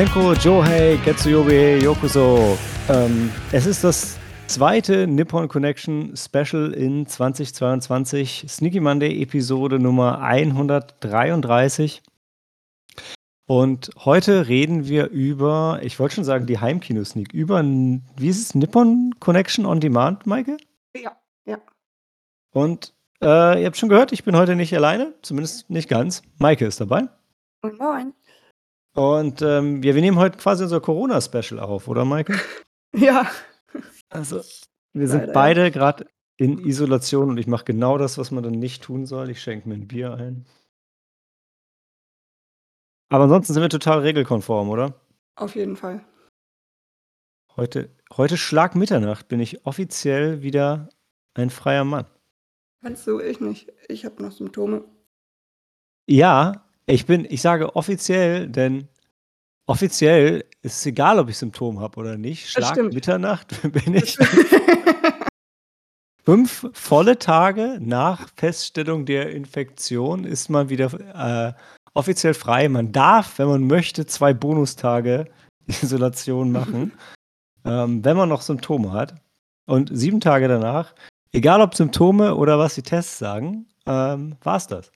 Senko, Johei, Getsuyobe, Yokuso. Ähm, es ist das zweite Nippon Connection Special in 2022. Sneaky Monday Episode Nummer 133. Und heute reden wir über, ich wollte schon sagen, die Heimkino-Sneak, über, wie ist es, Nippon Connection on Demand, Maike? Ja, ja. Und äh, ihr habt schon gehört, ich bin heute nicht alleine, zumindest nicht ganz. Maike ist dabei. Moin, moin. Und ähm, ja, wir nehmen heute quasi unser Corona-Special auf, oder Maike? Ja. Also, wir sind Leider, beide gerade in Isolation und ich mache genau das, was man dann nicht tun soll. Ich schenke mir ein Bier ein. Aber ansonsten sind wir total regelkonform, oder? Auf jeden Fall. Heute, heute Schlag Mitternacht bin ich offiziell wieder ein freier Mann. Kannst du, ich nicht. Ich habe noch Symptome. Ja, ich bin, ich sage offiziell, denn offiziell ist es egal, ob ich Symptome habe oder nicht. Schlag. Mitternacht bin ich fünf volle Tage nach Feststellung der Infektion ist man wieder äh, offiziell frei. Man darf, wenn man möchte, zwei Bonustage Isolation machen, ähm, wenn man noch Symptome hat. Und sieben Tage danach, egal ob Symptome oder was die Tests sagen, ähm, war es das.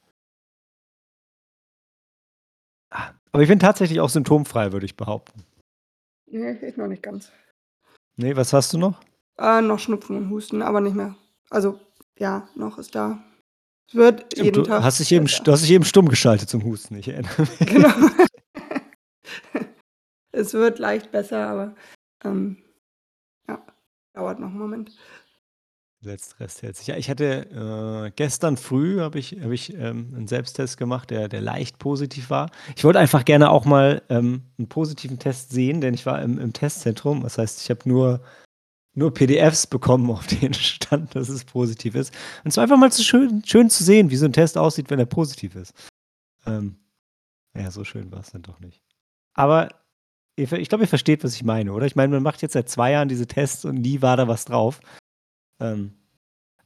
Aber ich bin tatsächlich auch symptomfrei, würde ich behaupten. nee, ich noch nicht ganz. Nee, was hast du noch? Äh, noch Schnupfen und Husten, aber nicht mehr. Also, ja, noch ist da. Es wird Stimmt, jeden du, Tag. hast dich eben, du hast dich eben stumm geschaltet zum Husten, ich erinnere mich. Genau. es wird leicht besser, aber ähm, ja, dauert noch einen Moment. Letzter Rest hält sich. Ja, ich hatte äh, gestern früh habe ich, hab ich ähm, einen Selbsttest gemacht, der, der leicht positiv war. Ich wollte einfach gerne auch mal ähm, einen positiven Test sehen, denn ich war im, im Testzentrum. Das heißt, ich habe nur, nur PDFs bekommen, auf denen stand, dass es positiv ist. Und es war einfach mal so schön, schön zu sehen, wie so ein Test aussieht, wenn er positiv ist. Ähm, ja, so schön war es dann doch nicht. Aber ich glaube, ihr versteht, was ich meine, oder? Ich meine, man macht jetzt seit zwei Jahren diese Tests und nie war da was drauf. Ähm,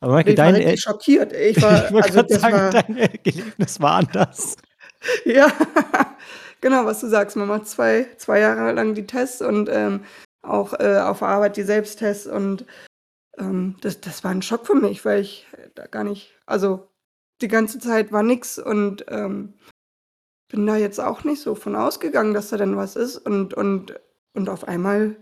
aber Michael, Ich war dein, El- schockiert. Ich ich war, wollte also das sagen, war, dein Erlebnis war anders. ja, genau, was du sagst. Man macht zwei, zwei Jahre lang die Tests und ähm, auch äh, auf der Arbeit die Selbsttests und ähm, das, das war ein Schock für mich, weil ich da gar nicht, also die ganze Zeit war nix und ähm, bin da jetzt auch nicht so von ausgegangen, dass da denn was ist und, und, und auf einmal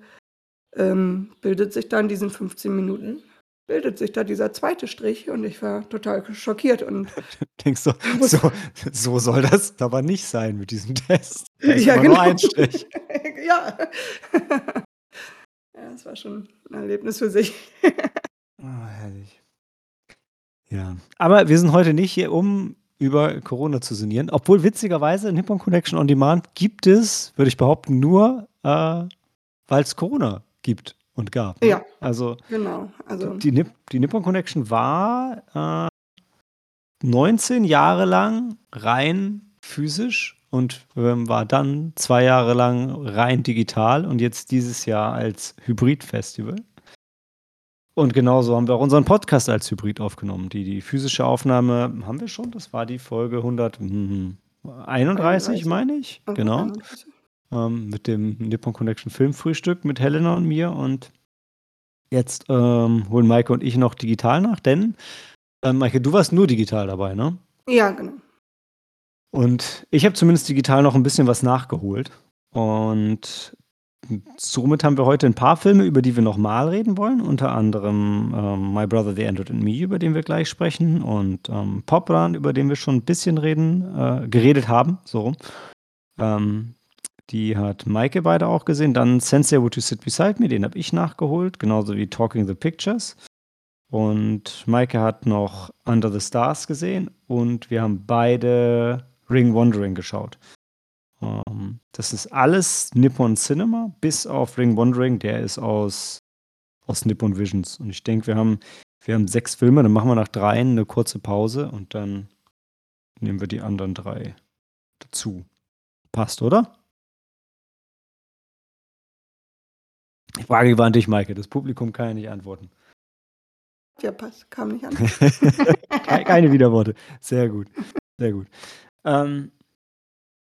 ähm, bildet sich da in diesen 15 Minuten, bildet sich da dieser zweite Strich und ich war total schockiert und Denkst du, so, so soll das aber nicht sein mit diesem Test. Da ist ja immer nur genau, ein Strich. ja. ja, es war schon ein Erlebnis für sich. Ah, herrlich. Ja, aber wir sind heute nicht hier, um über Corona zu sinnieren. Obwohl witzigerweise Nippon Connection on Demand gibt es, würde ich behaupten, nur, äh, weil es Corona gibt und gab. Ne? Ja, Also genau, also die, Nip die Nippon Connection war äh, 19 Jahre lang rein physisch und ähm, war dann zwei Jahre lang rein digital und jetzt dieses Jahr als Hybrid-Festival. Und genauso haben wir auch unseren Podcast als Hybrid aufgenommen. Die, die physische Aufnahme haben wir schon, das war die Folge 131, 31, meine ich. okay, Genau. 31. Ähm, mit dem Nippon Connection Filmfrühstück mit Helena und mir. Und jetzt ähm, holen Maike und ich noch digital nach, denn ähm, Maike, du warst nur digital dabei, ne? Ja, genau. Und ich habe zumindest digital noch ein bisschen was nachgeholt. Und somit haben wir heute ein paar Filme, über die wir nochmal reden wollen. Unter anderem ähm, My Brother, The Android and Me, über den wir gleich sprechen. Und ähm, Pop Run, über den wir schon ein bisschen reden, äh, geredet haben. So. Ähm, die hat Maike beide auch gesehen. Dann Sensei Would You Sit Beside Me, den habe ich nachgeholt. Genauso wie Talking the Pictures. Und Maike hat noch Under the Stars gesehen. Und wir haben beide Ring Wandering geschaut. Ähm, das ist alles Nippon Cinema, bis auf Ring Wandering, der ist aus, aus Nippon Visions. Und ich denke, wir haben, wir haben sechs Filme, dann machen wir nach dreien eine kurze Pause und dann nehmen wir die anderen drei dazu. Passt, oder? Die Frage war an dich, Maike. Das Publikum kann ja nicht antworten. Ja, passt, kam nicht an. Ke- Keine Widerworte. Sehr gut. Sehr gut. Ähm,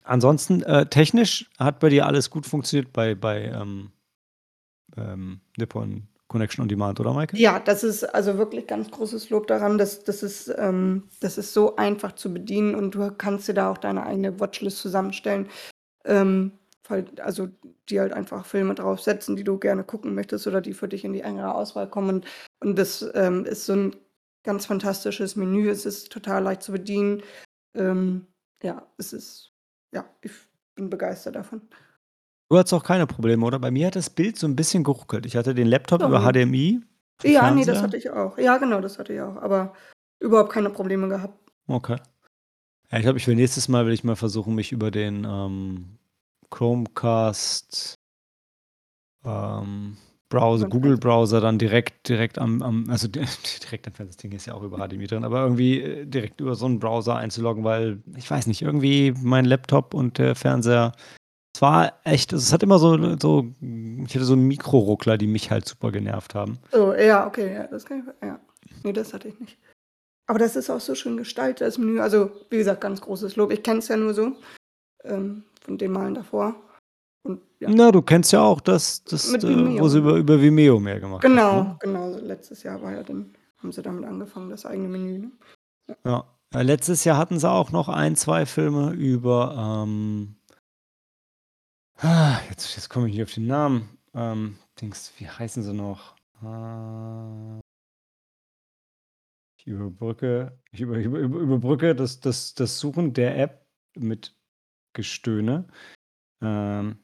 ansonsten, äh, technisch hat bei dir alles gut funktioniert bei bei, ähm ähm, Nippon Connection on Demand, oder Maike? Ja, das ist also wirklich ganz großes Lob daran, dass das ist ähm, das ist so einfach zu bedienen und du kannst dir da auch deine eigene Watchlist zusammenstellen. Ähm, also, die halt einfach Filme draufsetzen, die du gerne gucken möchtest oder die für dich in die engere Auswahl kommen und und das, ähm, ist so 'n ganz fantastisches Menü. Es ist total leicht zu bedienen. Ähm, ja, es ist ja, ich bin begeistert davon. Du hattest auch keine Probleme, oder? Bei mir hat das Bild so 'n bisschen geruckelt. Ich hatte den Laptop über Oh. HDMI für Ja, ne, das Fernseher. hatte ich auch. Ja, genau, das hatte ich auch, aber überhaupt keine Probleme gehabt. Okay. Ja, ich glaube, ich will nächstes Mal will ich mal versuchen, mich über den, ähm, Chromecast ähm, Browser Über 'n Google Fernseher. Browser dann direkt direkt am am also, di direkt am das Ding ist ja auch über HDMI drin, aber irgendwie, äh, direkt über so 'n Browser einzuloggen, weil ich weiß nicht, irgendwie mein Laptop und der Fernseher es war echt es hat immer so so ich hatte so Mikroruckler, die mich halt super genervt haben. Oh, ja, okay, ja, das kann ich ja. Ne, das hatte ich nicht. Aber das ist auch so schön gestaltet, das Menü. Also, wie gesagt, ganz großes Lob. Ich kenne es ja nur so, ähm, von den Malen davor und ja. Na, du kennst ja auch das das, äh, wo sie über über Vimeo mehr gemacht haben, Genau, ne? genau. Letztes Jahr war ja dann haben sie damit angefangen, das eigene Menü, ne? Ja. Ja. Letztes Jahr hatten sie auch noch 1, 2 Filme über, ähm jetzt jetzt komme ich nicht auf den Namen. Ähm, Dings, wie heißen sie noch? Äh ich überbrücke ich über über über überbrücke das das das Suchen der App mit Gestöhne. Ähm,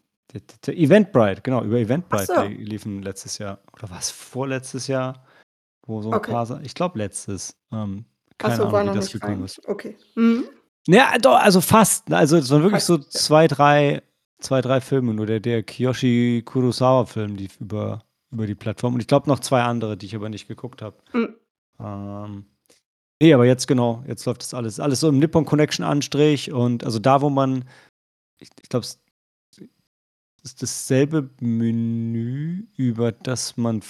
Eventbrite, genau, über Eventbrite so. li liefen letztes Jahr oder war's vorletztes Jahr, wo so 'n Okay. paar ich glaube letztes. Ähm, keine so, Ahnung, wie das gekommen ist. Okay. Mhm. Ja, doch, also fast. Ne, also, es waren wirklich so Fast, ja. 2, 3 2, 3 Filme, nur der der Kiyoshi Kurosawa-Film lief über über die Plattform und ich glaube noch 2 andere, die ich aber nicht geguckt habe. Mhm. Ähm, ne, aber jetzt genau, jetzt läuft das alles alles so im Nippon Connection Anstrich und also da, wo man ich ich glaube, es ist dasselbe Menü, über das man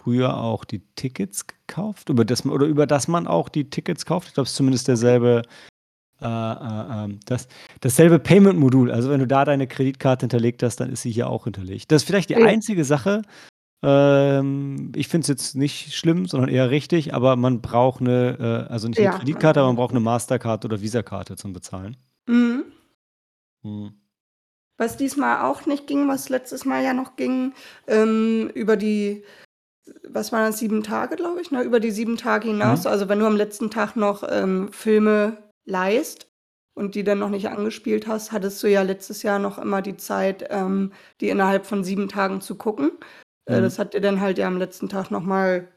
früher auch die Tickets gekauft über das man oder über das man auch die Tickets kauft. Ich glaube, es ist zumindest derselbe äh, äh, ähm, das dasselbe Payment-Modul. Also, wenn du da deine Kreditkarte hinterlegt hast, dann ist sie hier auch hinterlegt. Das ist vielleicht die einzige Sache ähm, ich finde es jetzt nicht schlimm, sondern eher richtig, aber man braucht 'ne äh, also nicht 'ne Ja, man Kreditkarte, aber man braucht 'ne Kreditkarte. Mastercard oder Visakarte zum Bezahlen. Mhm. Mhm. Was diesmal auch nicht ging, was letztes Mal ja noch ging, ähm, über die was waren das, 7 Tage, glaube ich, ne? Über die 7 Tage hinaus. Mhm. Also, wenn du am letzten Tag noch, ähm, Filme leihst und die dann noch nicht angespielt hast, hattest du ja letztes Jahr noch immer die Zeit, ähm, die innerhalb von 7 Tagen zu gucken. Äh, Mhm. das hat dir dann halt ja am letzten Tag noch mal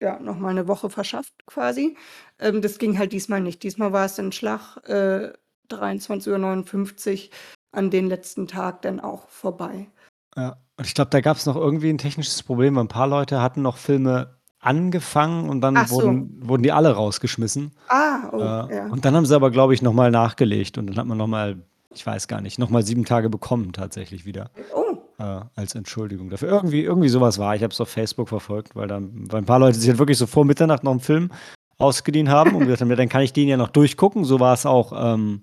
ja, noch mal 'ne Woche verschafft quasi. Ähm, das ging halt diesmal nicht. Diesmal war es dann Schlag, äh, 23:59 an den letzten Tag dann auch vorbei. Ja, und ich glaube, da gab's noch irgendwie 'n technisches Problem, weil 'n paar Leute hatten noch Filme angefangen und dann so. wurden wurden die alle rausgeschmissen. Ah, oh, Äh, ja. und dann haben sie aber, glaube ich, noch mal nachgelegt und dann hat man noch mal ich weiß gar nicht, noch mal 7 Tage bekommen tatsächlich wieder, Oh. Äh, als Entschuldigung dafür. Irgendwie irgendwie so was war. Ich habe es auf Facebook verfolgt, weil dann weil 'n paar Leute sich halt wirklich so vor Mitternacht noch 'n Film ausgeliehen haben und gesagt haben: „Ja, dann kann ich den ja noch durchgucken.“ So war's auch, ähm,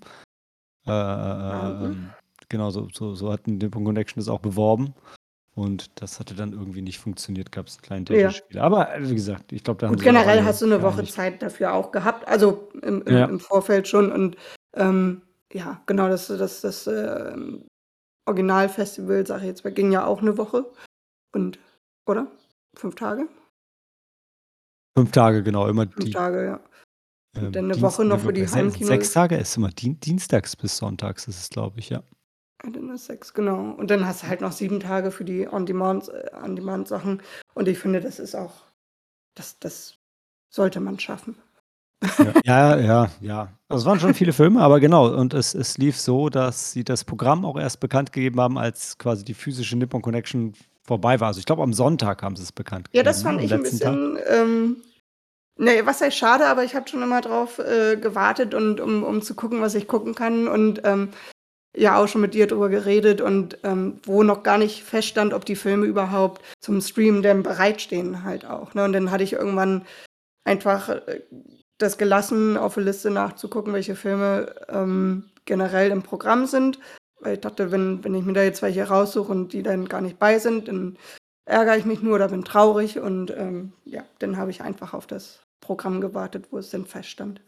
äh, äh, äh, ähm, genau so so so hat Nippon Connection das auch beworben und das hatte dann irgendwie nicht funktioniert, gab's 'n kleinen Ja. technischen Fehler. Aber, äh, wie gesagt, ich glaube, da haben Gut, auch generell hast du 'ne Woche geeinigt. Zeit dafür auch gehabt, also im im Ja. im Vorfeld schon und, ähm, ja, genau, das das das, ähm, Originalfestival, sage ich jetzt mal, ging ja auch 'ne Woche und oder? 5 Tage? 5 Tage, genau, immer 5 die Tage, ja. Und ähm, dann 'ne Dienst Woche noch für die se 6 Heimkinos. Tage? Es ist immer Dien dienstags bis sonntags ist es, glaube ich, ja. Ja, dann ist 6, genau. Und dann hast du halt noch 7 Tage für die On-Demand äh, On-Demand-Sachen und ich finde, das ist auch das das sollte man schaffen. Ja. Ja, ja. Also, es waren schon viele Filme, aber genau und es es lief so, dass sie das Programm auch erst bekannt gegeben haben, als quasi die physische Nippon Connection vorbei war. Also, ich glaube, am Sonntag haben sie's bekannt Ja, das gegeben, ne, fand ich 'n letzten Tag. bisschen, ähm ne, was heißt schade, aber ich habe schon immer drauf, äh, gewartet und um um zu gucken, was ich gucken kann und, ähm, ja auch schon mit dir drüber geredet und, ähm, wo noch gar nicht feststand, ob die Filme überhaupt zum Streamen denn bereitstehen halt auch, ne? Und dann hatte ich irgendwann einfach, äh, das gelassen, auf der Liste nachzugucken, welche Filme, ähm, generell im Programm sind, weil ich dachte, wenn wenn ich mir da jetzt welche raussuche und die dann gar nicht bei sind, dann ärgere ich mich nur oder bin traurig und, ähm, ja, dann habe ich einfach auf das Programm gewartet, wo es dann feststand.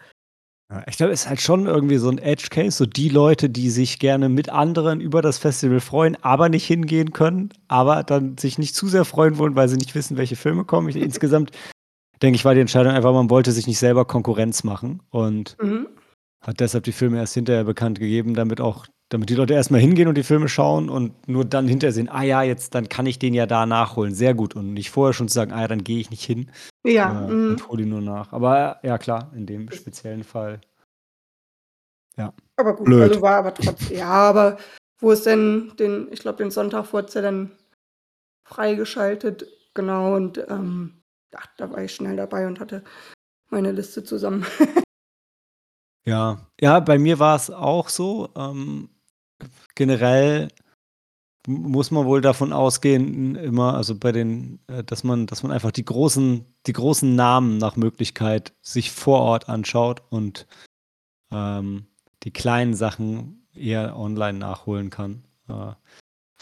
Ich glaube, es ist halt schon irgendwie so 'n Edge Case, so die Leute, die sich gerne mit anderen über das Festival freuen, aber nicht hingehen können, aber dann sich nicht zu sehr freuen wollen, weil sie nicht wissen, welche Filme kommen. Ich insgesamt denke ich, war die Entscheidung einfach, man wollte sich nicht selber Konkurrenz machen und Mhm. hat deshalb die Filme erst hinterher bekannt gegeben, damit auch damit die Leute erst mal hingehen und die Filme schauen und nur dann hinterher sehen: „Ah ja, jetzt dann kann ich den ja da nachholen. Sehr gut.“ Und nicht vorher schon zu sagen: „Ah ja, dann gehe ich nicht hin, Ja, äh, mhm. und hole ihn nur nach.“ Aber ja klar, in dem speziellen Fall. Ja, Aber gut, blöd. also war aber trotz ja, aber wo es denn den ich glaube, den Sonntag wurd's ja dann freigeschaltet, genau, und, ähm, ja, da war ich schnell dabei und hatte meine Liste zusammen. Ja. Ja, bei mir war's auch so. Ähm, generell muss man wohl davon ausgehen immer also bei den äh, dass man dass man einfach die großen die großen Namen nach Möglichkeit sich vor Ort anschaut und, ähm, die kleinen Sachen eher online nachholen kann. Äh,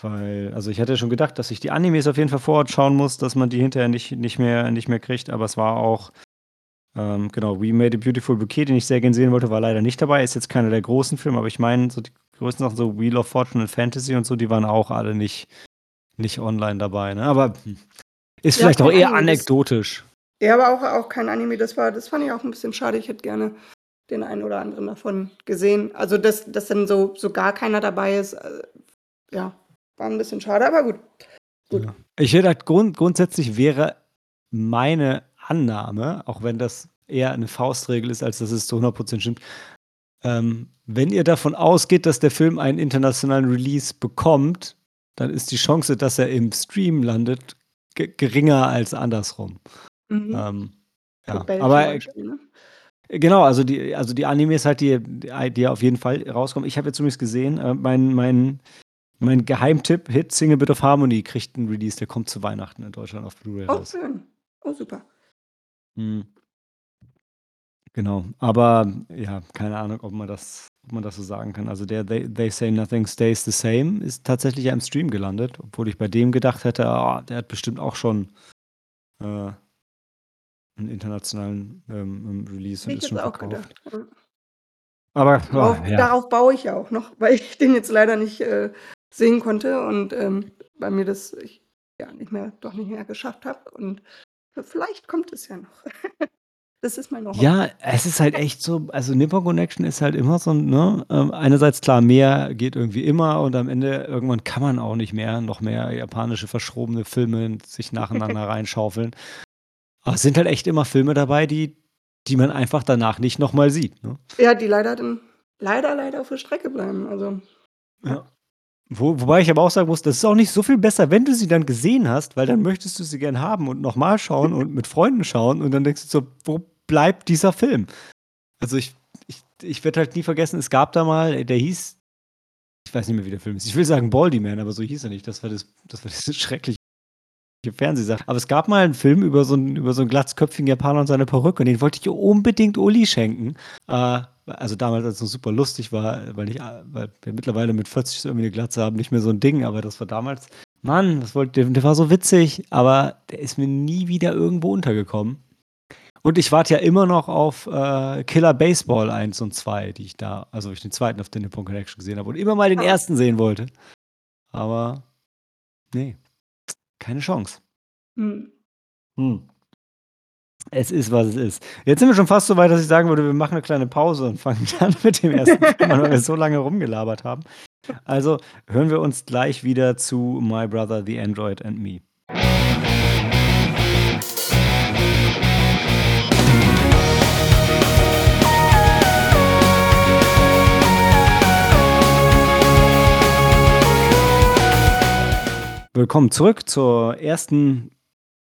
weil also ich hatte schon gedacht, dass ich die Animes auf jeden Fall vor Ort schauen muss, dass man die hinterher nicht nicht mehr nicht mehr kriegt, aber es war auch ähm, genau, „We Made a Beautiful Bouquet“, den ich sehr gern sehen wollte, war leider nicht dabei. Ist jetzt keiner der großen Filme, aber ich meine, so die größten Sachen, so „Wheel of Fortune“ und „Fantasy“ und so, die waren auch alle nicht nicht online dabei, ne? Aber, ist Ja, vielleicht auch eher Anime, das anekdotisch. Ja, aber auch auch kein Anime. Das war das fand ich auch 'n bisschen schade. Ich hätte gerne den einen oder anderen davon gesehen. Also, dass dass dann so so gar keiner dabei ist, äh, ja, war 'n bisschen schade, aber gut. Gut. Ja. Ich hätte halt grund grundsätzlich wäre meine Annahme, auch wenn das eher 'ne Faustregel ist, als dass es zu 100 % stimmt, ähm, wenn ihr davon ausgeht, dass der Film einen internationalen Release bekommt, dann ist die Chance, dass er im Stream landet, ge geringer als andersrum. Mhm. Ähm, ja, aber, ne? genau, also die also die Animes halt, die die auf jeden Fall rauskommen. Ich habe jetzt übrigens gesehen, äh, mein mein mein Geheimtipp, Hit „Single Bit of Harmony“ kriegt 'n Release, der kommt zu Weihnachten in Deutschland auf Blu-ray Oh, raus. schön. Oh, super. Mhm. Genau, aber ja, keine Ahnung, ob man das ob man das so sagen kann. Also der „They They Say Nothing Stays the Same“ ist tatsächlich ja im Stream gelandet, obwohl ich bei dem gedacht hätte: „Ah, der hat bestimmt auch schon, äh“ „'n internationalen, ähm, Release Hätte und ich schon auch verkauft.“ gedacht. Aber, Darauf ja. darauf baue ich ja auch noch, weil ich den jetzt leider nicht, äh, sehen konnte und, ähm, bei mir das ich ja nicht mehr doch nicht mehr geschafft habe und vielleicht kommt es ja noch. Das ist meine Ja, Hoffnung. es ist halt echt so also Nippon Connection ist halt immer so ne, ähm, einerseits klar, mehr geht irgendwie immer und am Ende irgendwann kann man auch nicht mehr noch mehr japanische verschrobene Filme sich nacheinander reinschaufeln. Aber es sind halt echt immer Filme dabei, die die man einfach danach nicht noch mal sieht, ne? Ja, die leider dann leider, leider auf der Strecke bleiben, also, ja. Wo wobei ich aber auch sagen muss, das ist auch nicht so viel besser, wenn du sie dann gesehen hast, weil dann möchtest du sie gern haben und noch mal schauen und mit Freunden schauen und dann denkst du so: „Wo bleibt dieser Film?“ Also ich ich ich werde halt nie vergessen, es gab da mal der hieß ich weiß nicht mehr, wie der Film hieß. Ich will sagen „Baldy Man“, aber so hieß er nicht. Das war das das war diese schreckliche Fernsehsache. Aber es gab mal 'n Film über so 'n über so 'n glatzköpfigen Japaner und seine Perücke und den wollte ich unbedingt Uli schenken. Äh, also damals, als es noch super lustig war, weil ich weil wir mittlerweile mit 40 so irgendwie 'ne Glatze haben, nicht mehr so 'n Ding, aber das war damals Mann, was wollt der der war so witzig, aber der ist mir nie wieder irgendwo untergekommen. Und ich warte ja immer noch auf, äh, „Killer Baseball“ 1 und 2, die ich da also ich den 2. auf der Nippon Connection gesehen habe und immer mal den Ah. 1. sehen wollte. Aber ne, keine Chance. Mhm. Hm. Es ist, was es ist. Jetzt sind wir schon fast so weit, dass ich sagen würde, wir machen 'ne kleine Pause und fangen dann mit dem 1. Film an, weil wir so lange rumgelabert haben. Also, hören wir uns gleich wieder zu „My Brother, the Android and Me“. Willkommen zurück zur ersten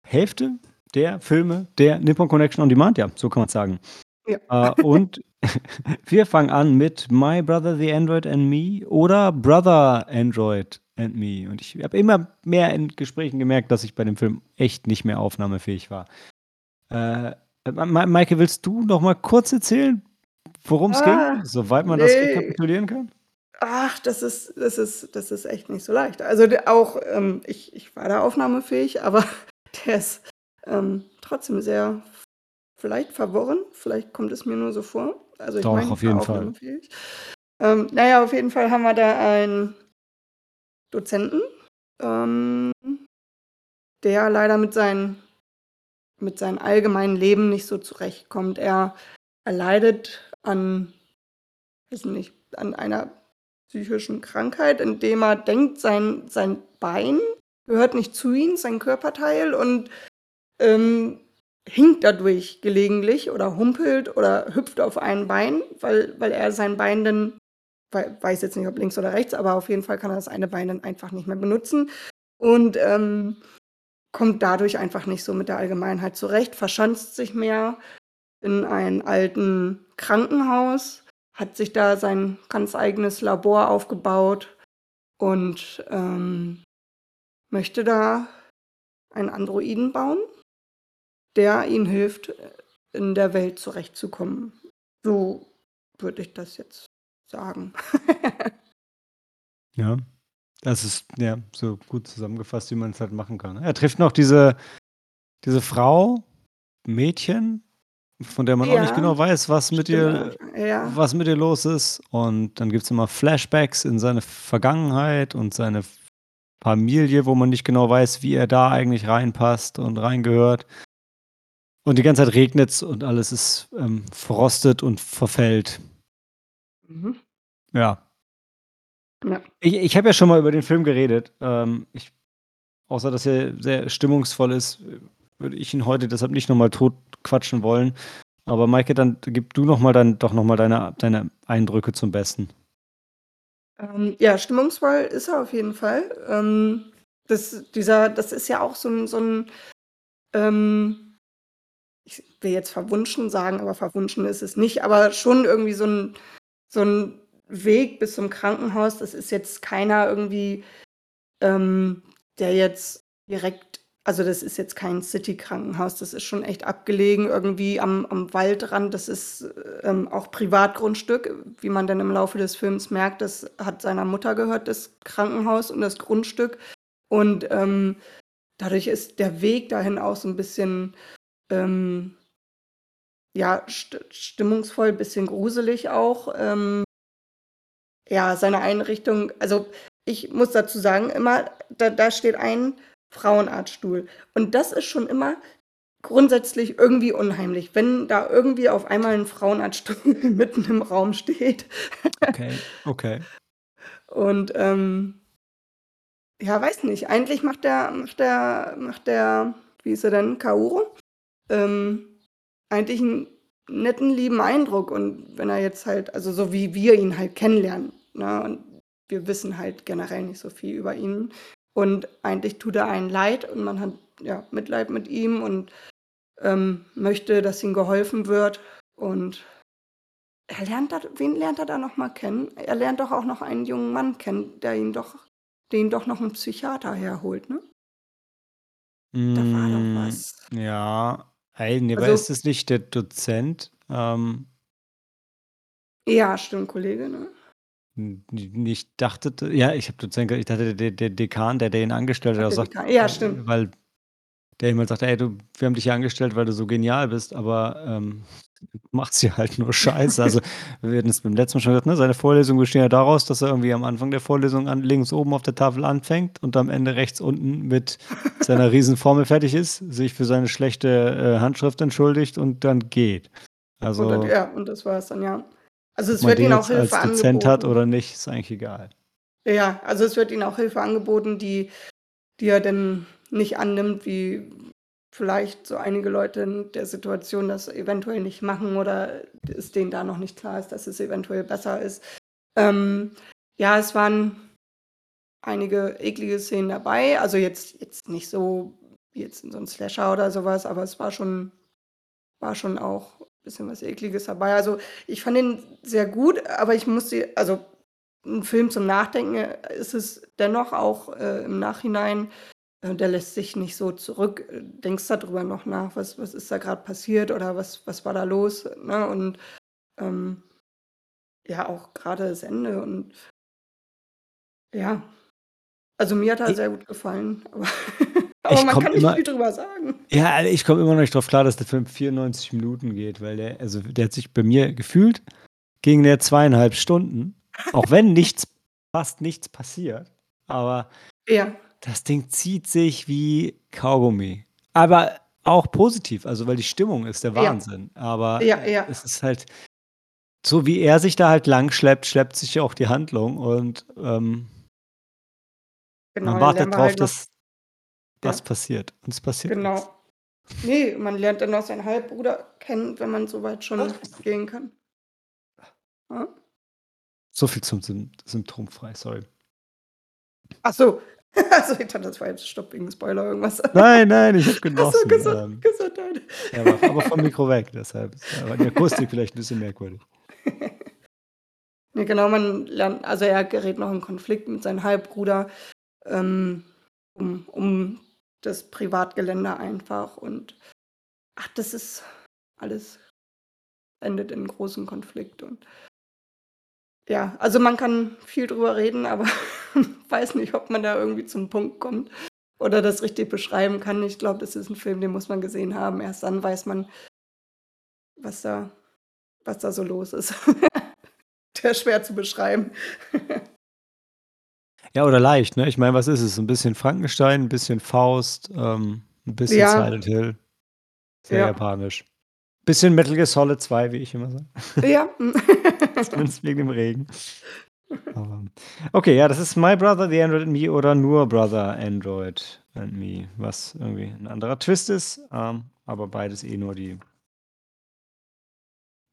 Hälfte der Filme der Nippon Connection on Demand. Ja, so kann man's sagen. Ja. Äh, und wir fangen an mit „My Brother, the Android and Me“ oder „Brother, Android and Me“. Und ich habe immer mehr in Gesprächen gemerkt, dass ich bei dem Film echt nicht mehr aufnahmefähig war. Äh, Ma Maike, willst du noch mal kurz erzählen, worum's ging, Ah, soweit man das ne. rekapitulieren kann? Ach, das ist das ist das ist echt nicht so leicht. Also, auch, ähm, ich ich war da aufnahmefähig, aber der ist, ähm, trotzdem sehr vielleicht verworren. Vielleicht kommt es mir nur so vor. Also, ich Doch, meine, auf jeden Fall. aufnahmefähig. Ähm, na ja, auf jeden Fall haben wir da einen Dozenten, ähm, der leider mit seinen mit seinem allgemeinen Leben nicht so zurechtkommt. Er er leidet an weiß nicht, an einer psychischen Krankheit, indem er denkt, sein sein Bein gehört nicht zu ihm, sein Körperteil und, ähm, hinkt dadurch gelegentlich oder humpelt oder hüpft auf einem Bein, weil weil er sein Bein dann wei weiß jetzt nicht, ob links oder rechts, aber auf jeden Fall kann er das eine Bein dann einfach nicht mehr benutzen und, ähm, kommt dadurch einfach nicht so mit der Allgemeinheit zurecht, verschanzt sich mehr in ein alten Krankenhaus, hat sich da sein ganz eigenes Labor aufgebaut und, ähm, möchte da einen Androiden bauen, der ihm hilft, in der Welt zurechtzukommen. So würde ich das jetzt sagen. Ja, das ist, ja, so gut zusammengefasst, wie man's halt machen kann. Er trifft noch diese diese Frau Mädchen, von der man auch nicht Ja, genau weiß, was mit stimmt ihr. Ja. was mit ihr los ist. Und dann gibt's immer Flashbacks in seine Vergangenheit und seine Familie, wo man nicht genau weiß, wie er da eigentlich reinpasst und reingehört. Und die ganze Zeit regnet's und alles ist, ähm, verrostet und verfällt. Mhm. Ja. Ja. Ich ich habe ja schon mal über den Film geredet. Ähm, ich außer dass er sehr stimmungsvoll ist, würde ich ihn heute deshalb nicht noch mal totquatschen wollen. Aber Maike, dann gib du noch mal dein doch noch mal deine deine Eindrücke zum Besten. Ähm, ja, stimmungsvoll ist er auf jeden Fall. Ähm, das dieser das ist ja auch so 'n so 'n, ähm ich will jetzt verwunschen sagen, aber verwunschen ist es nicht, aber schon irgendwie so 'n so 'n Weg bis zum Krankenhaus. Das ist jetzt keiner irgendwie, ähm, der jetzt direkt also, das ist jetzt kein City-Krankenhaus, das ist schon echt abgelegen irgendwie am am Waldrand. Das ist, ähm, auch Privatgrundstück, wie man dann im Laufe des Films merkt. Das hat seiner Mutter gehört, das Krankenhaus und das Grundstück. Und, ähm, dadurch ist der Weg dahin auch so 'n bisschen, ähm ja, st stimmungsvoll, bisschen gruselig auch. Ähm ja, seine Einrichtung also, ich muss dazu sagen immer, da da steht ein Frauenarztstuhl. Und das ist schon immer grundsätzlich irgendwie unheimlich, wenn da irgendwie auf einmal 'n Frauenarztstuhl mitten im Raum steht. Okay, okay. Und, ähm ja, weiß nicht. Eigentlich macht der macht der macht der wie hieß er denn, Kaoru, ähm, eigentlich 'n netten, lieben Eindruck. Und wenn er jetzt halt also, so wie wir ihn halt kennenlernen, ne? Und wir wissen halt generell nicht so viel über ihn. Und eigentlich tut er einen leid und man hat, ja, Mitleid mit ihm und, ähm, möchte, dass ihm geholfen wird. Und er lernt da wen lernt er da noch mal kennen? Er lernt doch auch noch einen jungen Mann kennen, der ihn doch den doch noch 'n Psychiater herholt, ne? Da war doch Hm, was. ja. Ey, ne, aber Also ist es nicht der Dozent? Ähm Ja, stimmt, Kollege, ne? N n ich dachte ja, ich habe Dozent ich dachte, der der Dekan, der der ihn angestellt hat, der sagt, Dekan. Ja, stimmt. weil der halt sagt: „Ey, du, wir haben dich hier angestellt, weil du so genial bist, aber, ähm, machst hier halt nur Scheiße.“ Also, wir hatten es beim letzten Mal schon gesagt, ne, seine Vorlesungen bestehen ja daraus, dass er irgendwie am Anfang der Vorlesung an links oben auf der Tafel anfängt und am Ende rechts unten mit seiner Riesenformel fertig ist, sich für seine schlechte, äh, Handschrift entschuldigt und dann geht. Und dann Also ja, und das war's dann, ja. Also, ob es man wird ihnen auch Hilfe als Dozent hat angeboten. oder nicht, ist eigentlich egal. Ja, also, es wird ihnen auch Hilfe angeboten, die die er denn nicht annimmt, wie vielleicht so einige Leute in der Situation das eventuell nicht machen oder es denen da noch nicht klar ist, dass es eventuell besser ist. Ähm, ja, es waren einige eklige Szenen dabei. Also, jetzt jetzt nicht so wie jetzt in so 'n Slasher oder so was, aber es war schon war schon auch bisschen was Ekliges dabei. Also, ich fand ihn sehr gut, aber ich musste also, 'n Film zum Nachdenken, äh, ist es dennoch auch, äh, im Nachhinein. äh, der lässt sich nicht so zurück. Denkst da drüber noch nach, was was ist da grad passiert oder was was war da los, ne? Und, ähm ja, auch grade das Ende und ja. Also, mir hat er sehr gut gefallen, aber aber Ich man komme kann nicht immer viel drüber sagen. ja, also, ich komme immer noch nicht drauf klar, dass der Film 94 Minuten geht, weil der also, der hat sich bei mir gefühlt ging der 2,5 Stunden, auch wenn nichts fast nichts passiert, aber Ja. das Ding zieht sich wie Kaugummi. Aber auch positiv, also, weil die Stimmung ist der Ja. Wahnsinn. Aber, Ja, ja. es ist halt so wie er sich da halt lang schleppt, schleppt sich ja auch die Handlung und, ähm Genau, man wartet wir drauf, halt dass was Ja. passiert und es passiert. Genau. Ne, man lernt dann noch seinen Halbbruder kennen, wenn man so weit schon gehen kann. Ja. So viel zum Sym symptomfrei, sorry. Ach so. Also, ich dachte, das war jetzt Stopp wegen Spoiler irgendwas. Nein, nein, ich habe Ach so, genossen, Gesund ähm Gesundheit. Er war aber vom Mikro weg, deshalb war die Akustik vielleicht 'n bisschen merkwürdig. Ne, genau, man lernt also, er gerät noch in Konflikt mit seinem Halbbruder, ähm, um um das Privatgelände einfach und ach, das ist alles endet in großen Konflikt und ja, also, man kann viel drüber reden, aber weiß nicht, ob man da irgendwie zum Punkt kommt oder das richtig beschreiben kann. Ich glaube, das ist 'n Film, den muss man gesehen haben. Erst dann weiß man was da was da so los ist. Der ist schwer zu beschreiben. Ja, oder leicht, ne? Ich meine, was ist es? 'N bisschen Frankenstein, 'n bisschen Faust, ähm, 'n bisschen Ja. Silent Hill. Sehr Ja. japanisch. Bisschen Metal Gear Solid 2, wie ich immer sage. Ja, hm. Zumindest wegen dem Regen. Okay, ja, das ist My Brother, The Android and Me oder nur Brother, Android and Me, was irgendwie 'n anderer Twist ist, ähm, aber beides eh nur die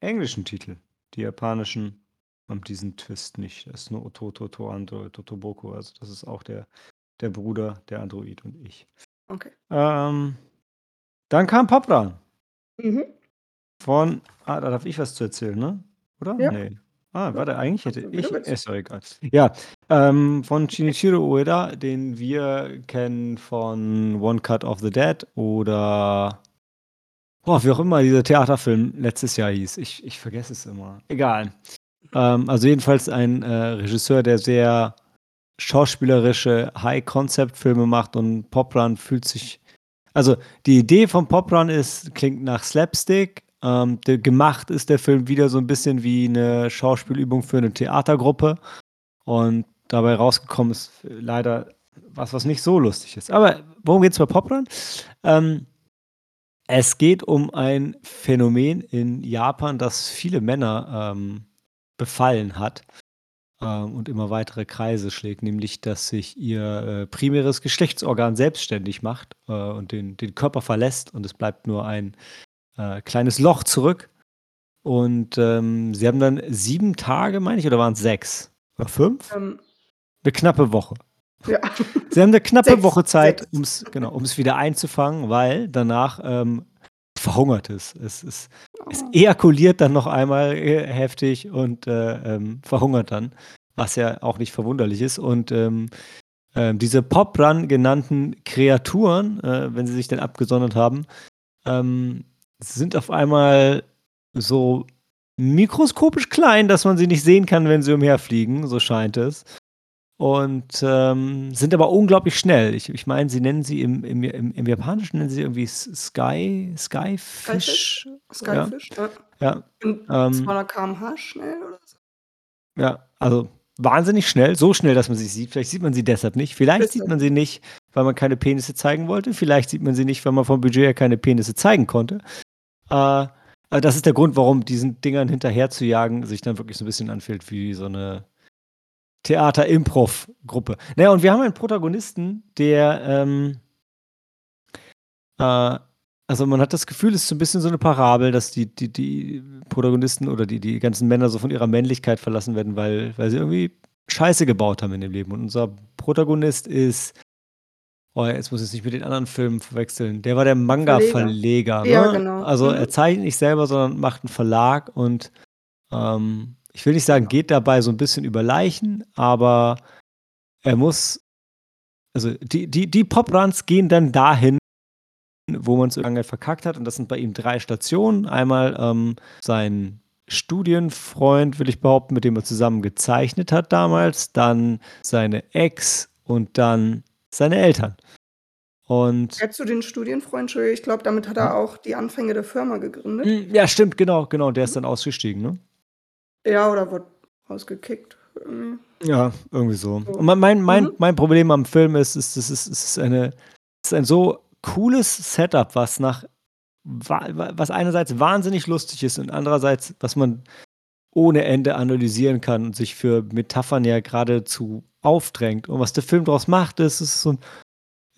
englischen Titel. Die japanischen haben diesen Twist nicht. Das ist nur Ototo to Android Totoboko. Also, das ist auch der der Bruder, der Android und ich. Okay. Ähm, dann kam Popran. Mhm. Von ah, da darf ich was zu erzählen, ne? Oder? Ja. Ne. Ah, warte, eigentlich hätte ich ist doch egal. Ja, ähm, von Shinichiro Ueda, den wir kennen von One Cut of the Dead oder boah, wie auch immer dieser Theaterfilm letztes Jahr hieß. Ich ich vergesse es immer. Egal. Ähm, also, jedenfalls ein, äh, Regisseur, der sehr schauspielerische High-Concept-Filme macht und Poprun fühlt sich also, die Idee von Poprun ist klingt nach Slapstick. Ähm, gemacht ist der Film wieder so 'n bisschen wie 'ne Schauspielübung für 'ne Theatergruppe und dabei rausgekommen ist leider was, was nicht so lustig ist. Aber worum geht's bei Poprun? Ähm, es geht um ein Phänomen in Japan, das viele Männer, ähm, befallen hat, ähm, und immer weitere Kreise schlägt, nämlich, dass sich ihr, äh, primäres Geschlechtsorgan selbstständig macht, äh, und den den Körper verlässt und es bleibt nur ein, äh, kleines Loch zurück. Und, ähm, sie haben dann 7 Tage, meine ich, oder waren's 6 oder 5? Ähm 'Ne knappe Woche. Ja. Sie haben 'ne knappe 6, Woche Zeit, 6. um's genau, um's wieder einzufangen, weil danach, ähm, verhungert es. Es es es Oh. ejakuliert dann noch einmal, äh, heftig und, äh, ähm, verhungert dann, was ja auch nicht verwunderlich ist. Und, ähm, ähm, diese Poprun genannten Kreaturen, äh, wenn sie sich dann abgesondert haben, ähm, sind auf einmal so mikroskopisch klein, dass man sie nicht sehen kann, wenn sie umherfliegen, so scheint es. Und, ähm, sind aber unglaublich schnell. Ich ich meine, sie nennen sie im im im im Japanischen nennen sie irgendwie Sky Skyfish? Skyfish? Ja. Ja. Ja. Ähm 200 km/h schnell oder so? Ja, also, wahnsinnig schnell, so schnell, dass man sie sieht. Vielleicht sieht man sie deshalb nicht. Vielleicht sieht man sie nicht, weil man keine Penisse zeigen wollte. Vielleicht sieht man sie nicht, weil man vom Budget her keine Penisse zeigen konnte. Äh, äh, das ist der Grund, warum diesen Dingern hinterherzujagen sich dann wirklich so 'n bisschen anfühlt wie so 'ne Theater-Improv-Gruppe. Na ja, und wir haben einen Protagonisten, der, ähm äh, also, man hat das Gefühl, es ist so 'n bisschen so 'ne Parabel, dass die die die Protagonisten oder die die ganzen Männer so von ihrer Männlichkeit verlassen werden, weil weil sie irgendwie Scheiße gebaut haben in dem Leben. Und unser Protagonist ist oh, jetzt muss ich's nicht mit den anderen Filmen verwechseln. Der war der Verleger. Manga-Verleger, ne? Ja, genau. Also, Mhm. er zeichnet nicht selber, sondern macht 'n Verlag und, ähm, ich will nicht sagen, geht dabei so 'n bisschen über Leichen, aber er muss also die die die Pop-Runs gehen dann dahin, wo man so lange verkackt hat und das sind bei ihm 3 Stationen. Einmal, ähm, sein Studienfreund, will ich behaupten, mit dem er zusammen gezeichnet hat damals, dann seine Ex und dann seine Eltern. Und Ja, zu den Studienfreund, Entschuldigung, ich glaube, damit hat er auch die Anfänge der Firma gegründet. Hm, ja, stimmt, genau, genau. Der ist dann ausgestiegen, ne? Ja, oder wurde rausgekickt irgendwie. Ja, irgendwie so. So. Und mein mein mein Mhm. mein Problem am Film ist ist, es ist es ist eine es ist ein so cooles Setup, was nach wa wa was einerseits wahnsinnig lustig ist und andererseits, was man ohne Ende analysieren kann und sich für Metaphern ja geradezu aufdrängt. Und was der Film draus macht, ist ist so 'n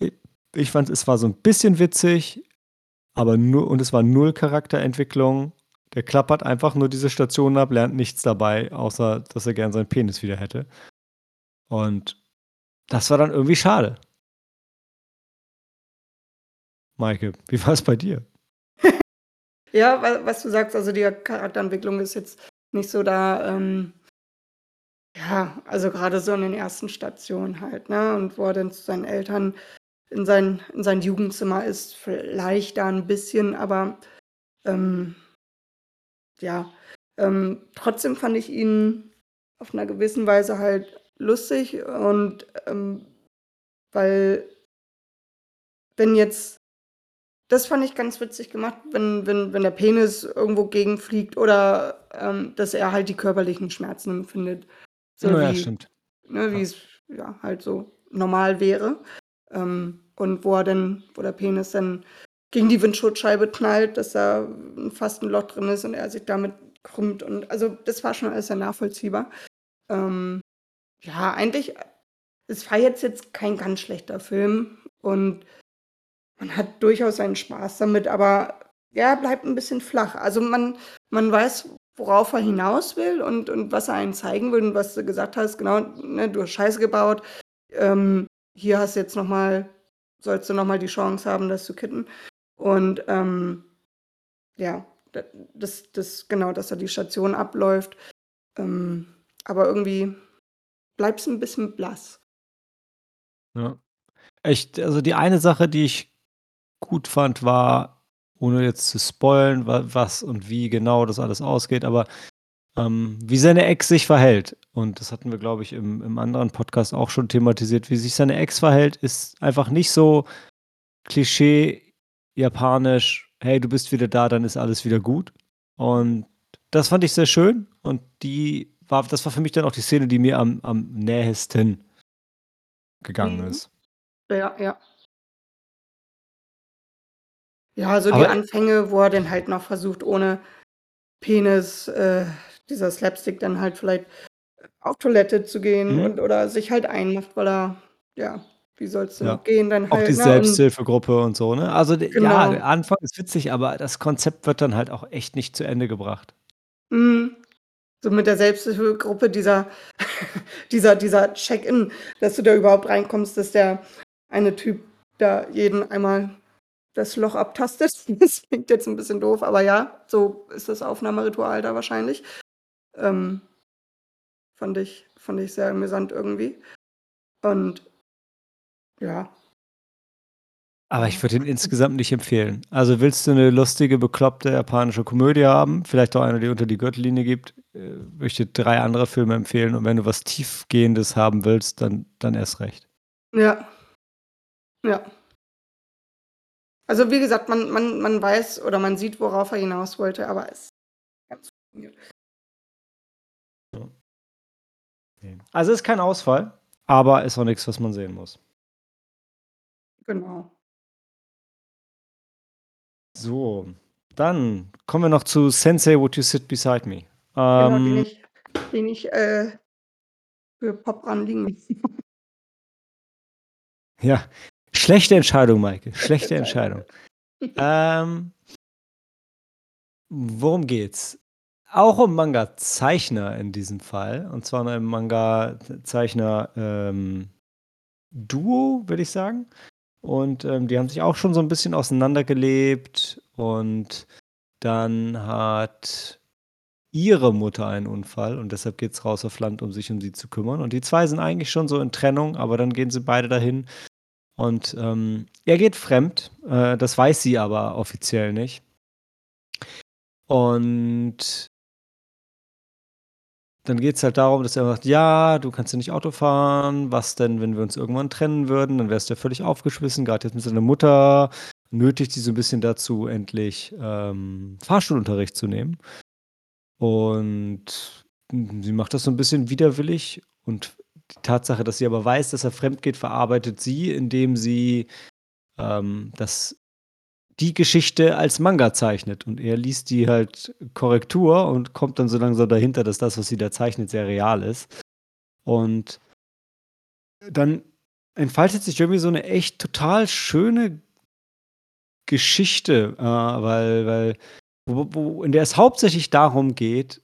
i ich fand, es war so 'n bisschen witzig, aber nur und es war null Charakterentwicklung. Der klappert einfach nur diese Stationen ab, lernt nichts dabei, außer dass er gern seinen Penis wieder hätte. Und das war dann irgendwie schade. Maike, wie war's bei dir? Ja, wa was du sagst, also die Charakterentwicklung ist jetzt nicht so da, ähm ja, also grade so in den ersten Stationen halt, ne? Und wo er dann zu seinen Eltern in sein in sein Jugendzimmer ist, vielleicht da 'n bisschen, aber, ähm ja, ähm, trotzdem fand ich ihn auf 'ner gewissen Weise halt lustig und, ähm weil wenn jetzt das fand ich ganz witzig gemacht, wenn wenn wenn der Penis irgendwo gegenfliegt oder, ähm, dass er halt die körperlichen Schmerzen empfindet, so Ja, ja, wie stimmt. ne, Ja. wie's, ja, halt so normal wäre. Ähm, und wo er dann wo der Penis dann gegen die Windschutzscheibe knallt, dass da fast 'n Loch drin ist und er sich damit krümmt und also, das war schon alles sehr nachvollziehbar. Ähm, ja, eigentlich es war jetzt jetzt kein ganz schlechter Film und man hat durchaus seinen Spaß damit, aber ja, bleibt 'n bisschen flach. Also, man man weiß, worauf er hinaus will und und was er einem zeigen will und was du gesagt hast, genau, ne, du hast Scheiße gebaut. Ähm, hier hast du jetzt noch mal sollst du noch mal die Chance haben, das zu kitten. Und, ähm, ja, das das genau, dass da die Station abläuft. Ähm, aber irgendwie bleibt's 'n bisschen blass. Ja. Echt, also die eine Sache, die ich gut fand, war, ohne jetzt zu spoilern, wa was und wie genau das alles ausgeht, aber, ähm, wie seine Ex sich verhält. Und das hatten wir, glaube ich, im im anderen Podcast auch schon thematisiert. Wie sich seine Ex verhält, ist einfach nicht so Klischee japanisch: „Hey, du bist wieder da, dann ist alles wieder gut.“ Und das fand ich sehr schön und die war das war für mich dann auch die Szene, die mir am am nähesten gegangen Mhm. ist. Ja, ja. Ja, so die Aber Anfänge, wo er dann halt noch versucht, ohne Penis, äh, dieser Slapstick dann halt vielleicht auf Toilette zu gehen Mhm. und oder sich halt einmacht, weil er ja, wie soll's denn Ja. auch gehen dann Auch die halt, ne? Und Selbsthilfegruppe und so, ne? Also, d ja, Genau. der Anfang ist witzig, aber das Konzept wird dann halt auch echt nicht zu Ende gebracht. Mhm. So mit der Selbsthilfegruppe, dieser dieser dieser Check-in, dass du da überhaupt reinkommst, dass der eine Typ da jeden einmal das Loch abtastet. Das klingt jetzt 'n bisschen doof, aber ja, so ist das Aufnahmeritual da wahrscheinlich. Ähm fand ich fand ich sehr amüsant irgendwie. Und ja. Aber ich würde ihn insgesamt nicht empfehlen. Also, willst du 'ne lustige, bekloppte japanische Komödie haben, vielleicht auch eine, die unter die Gürtellinie geht, äh, würde ich dir 3 andere Filme empfehlen und wenn du was Tiefgehendes haben willst, dann dann erst recht. Ja. Ja. Also, wie gesagt, man man man weiß oder man sieht, worauf er hinaus wollte, aber es ganz. Also, ist kein Ausfall, aber ist auch nix, was man sehen muss. Genau. So, dann kommen wir noch zu „Sensei, Would You Sit Beside Me?“ Genau, den Ähm ich den ich, äh, für Pop-Run liegen lassen habe. Ja, schlechte Entscheidung, Maike, Schlechte Entscheidung. Ähm worum geht's? Auch um Mangazeichner in diesem Fall, und zwar 'nen Mangazeichner, ähm, Duo, würde ich sagen. Und, ähm, die haben sich auch schon so 'n bisschen auseinandergelebt und dann hat ihre Mutter einen Unfall und deshalb geht's raus auf Land, um sich um sie zu kümmern. Und die 2 sind eigentlich schon so in Trennung, aber dann gehen sie beide dahin Und ähm, er geht fremd, äh, das weiß sie aber offiziell nicht. Und dann geht es halt darum, dass er sagt, ja, du kannst ja nicht Auto fahren, was denn, wenn wir uns irgendwann trennen würden, dann wärst du ja völlig aufgeschmissen, gerade jetzt mit seiner Mutter, nötigt sie so ein bisschen dazu, endlich ähm, Fahrstuhlunterricht zu nehmen. Und sie macht das so ein bisschen widerwillig. Und die Tatsache, dass sie aber weiß, dass er fremd geht, verarbeitet sie, indem sie ähm, das die Geschichte als Manga zeichnet und er liest die halt Korrektur und kommt dann so langsam dahinter, dass das, was sie da zeichnet, sehr real ist. Und dann entfaltet sich irgendwie so eine echt total schöne Geschichte, äh, weil, weil wo, wo, in der es hauptsächlich darum geht,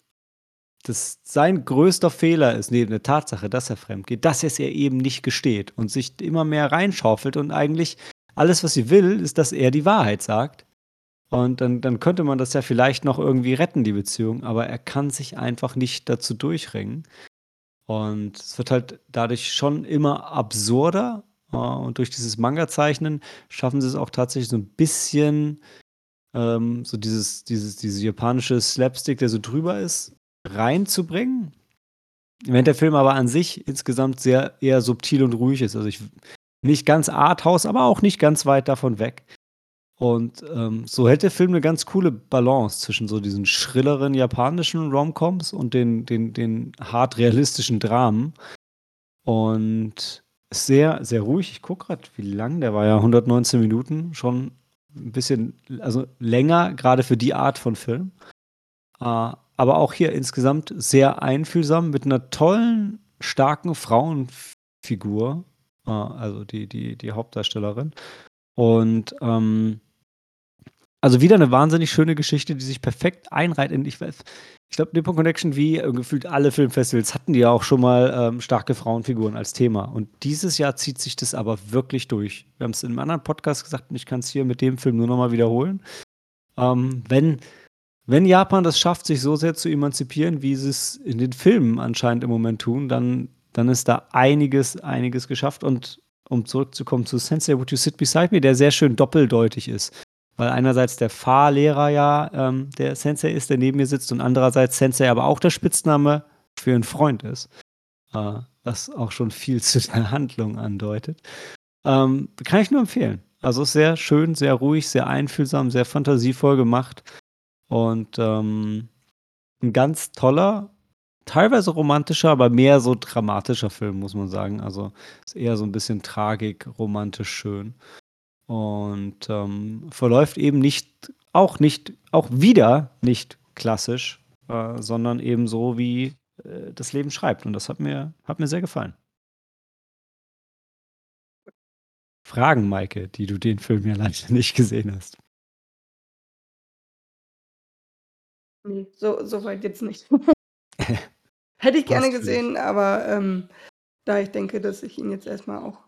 dass sein größter Fehler ist, neben der Tatsache, dass er fremd geht, dass er es ihr eben nicht gesteht und sich immer mehr reinschaufelt und eigentlich alles, was sie will, ist, dass er die Wahrheit sagt. Und dann, dann könnte man das ja vielleicht noch irgendwie retten, die Beziehung, aber er kann sich einfach nicht dazu durchringen. Und es wird halt dadurch schon immer absurder. Äh, und durch dieses Manga-Zeichnen schaffen sie es auch tatsächlich so ein bisschen, ähm, so dieses, dieses, dieses japanische Slapstick, der so drüber ist, reinzubringen. Während der Film aber an sich insgesamt sehr eher subtil und ruhig ist. Also ich nicht ganz Arthouse, aber auch nicht ganz weit davon weg. Und ähm, so hält der Film eine ganz coole Balance zwischen so diesen schrilleren japanischen Romcoms und den, den, den hart realistischen Dramen. Und sehr, sehr ruhig. Ich gucke gerade, wie lang, der war ja 119 Minuten, schon ein bisschen, also länger, gerade für die Art von Film. Äh, aber auch hier insgesamt sehr einfühlsam mit einer tollen, starken Frauenfigur also die, die, die Hauptdarstellerin. Und ähm, also wieder eine wahnsinnig schöne Geschichte, die sich perfekt einreiht in, ich weiß, ich glaube, Nippon Connection, wie äh, gefühlt alle Filmfestivals, hatten die ja auch schon mal ähm, starke Frauenfiguren als Thema. Und dieses Jahr zieht sich das aber wirklich durch. Wir haben es in einem anderen Podcast gesagt und ich kann es hier mit dem Film nur nochmal wiederholen. Ähm, wenn, wenn Japan das schafft, sich so sehr zu emanzipieren, wie sie es in den Filmen anscheinend im Moment tun, dann dann ist da einiges, einiges geschafft. Und um zurückzukommen zu Sensei, Would You Sit Beside Me, der sehr schön doppeldeutig ist. Weil einerseits der Fahrlehrer ja ähm, der Sensei ist, der neben mir sitzt, und andererseits Sensei aber auch der Spitzname für einen Freund ist. Äh, was auch schon viel zu der Handlung andeutet. Ähm, kann ich nur empfehlen. Also sehr schön, sehr ruhig, sehr einfühlsam, sehr fantasievoll gemacht. Und ähm, ein ganz toller teilweise romantischer, aber mehr so dramatischer Film, muss man sagen. Also ist eher so ein bisschen Tragik, romantisch schön. Und ähm, verläuft eben nicht, auch nicht, auch wieder nicht klassisch, äh, sondern eben so, wie äh, das Leben schreibt. Und das hat mir, hat mir sehr gefallen. Fragen, Maike, die du den Film ja leider nicht gesehen hast. Nee, so, so weit jetzt nicht. Hätte ich gerne gesehen, aber ähm, da ich denke, dass ich ihn jetzt erstmal auch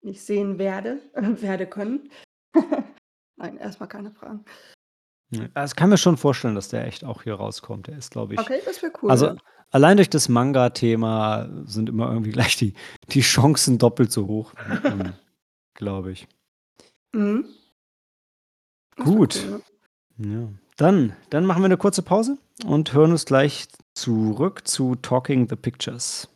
nicht sehen werde, äh, werde können. Nein, erstmal keine Fragen. Ich kann mir schon vorstellen, dass der echt auch hier rauskommt. Der ist, glaube ich. Okay, das wäre cool. Also allein durch das Manga-Thema sind immer irgendwie gleich die, die Chancen doppelt so hoch, ähm, glaube ich. Mhm. Gut. Cool, ja. ja. Dann, dann machen wir eine kurze Pause und hören uns gleich zurück zu Talking the Pictures.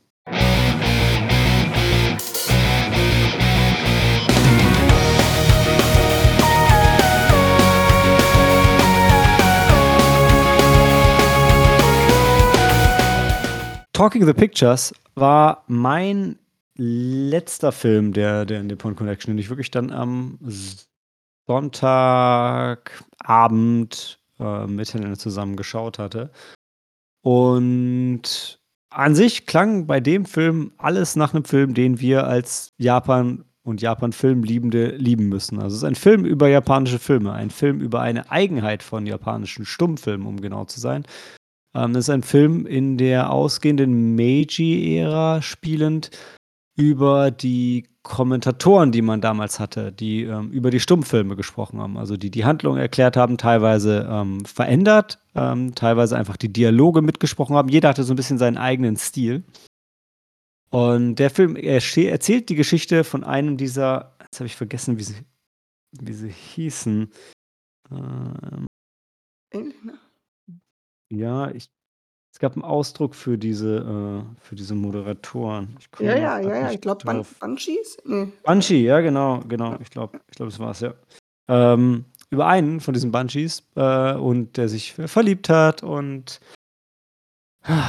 Talking the Pictures war mein letzter Film der, der Nippon Connection, den ich wirklich dann am Sonntagabend äh, miteinander zusammen geschaut hatte. Und an sich klang bei dem Film alles nach einem Film, den wir als Japan und Japan-Filmliebende lieben müssen. Also es ist ein Film über japanische Filme, ein Film über eine Eigenheit von japanischen Stummfilmen, um genau zu sein. Ähm, es ist ein Film in der ausgehenden Meiji-Ära spielend über die Kommentatoren, die man damals hatte, die ähm, über die Stummfilme gesprochen haben, also die die Handlung erklärt haben, teilweise ähm, verändert, ähm, teilweise einfach die Dialoge mitgesprochen haben. Jeder hatte so ein bisschen seinen eigenen Stil. Und der Film erzählt die Geschichte von einem dieser jetzt habe ich vergessen, wie sie wie sie hießen. Ähm? Ja, ich gab 'n Ausdruck für diese äh, für diese Moderatoren. Ja, ja, ja, ja, ich glaube Ban drauf. Banshees? Ne, äh Banshee, ja genau, genau. Ich glaube ich glaube, das war's, ja. Ähm, über einen von diesen Banshees, äh, und der sich verliebt hat und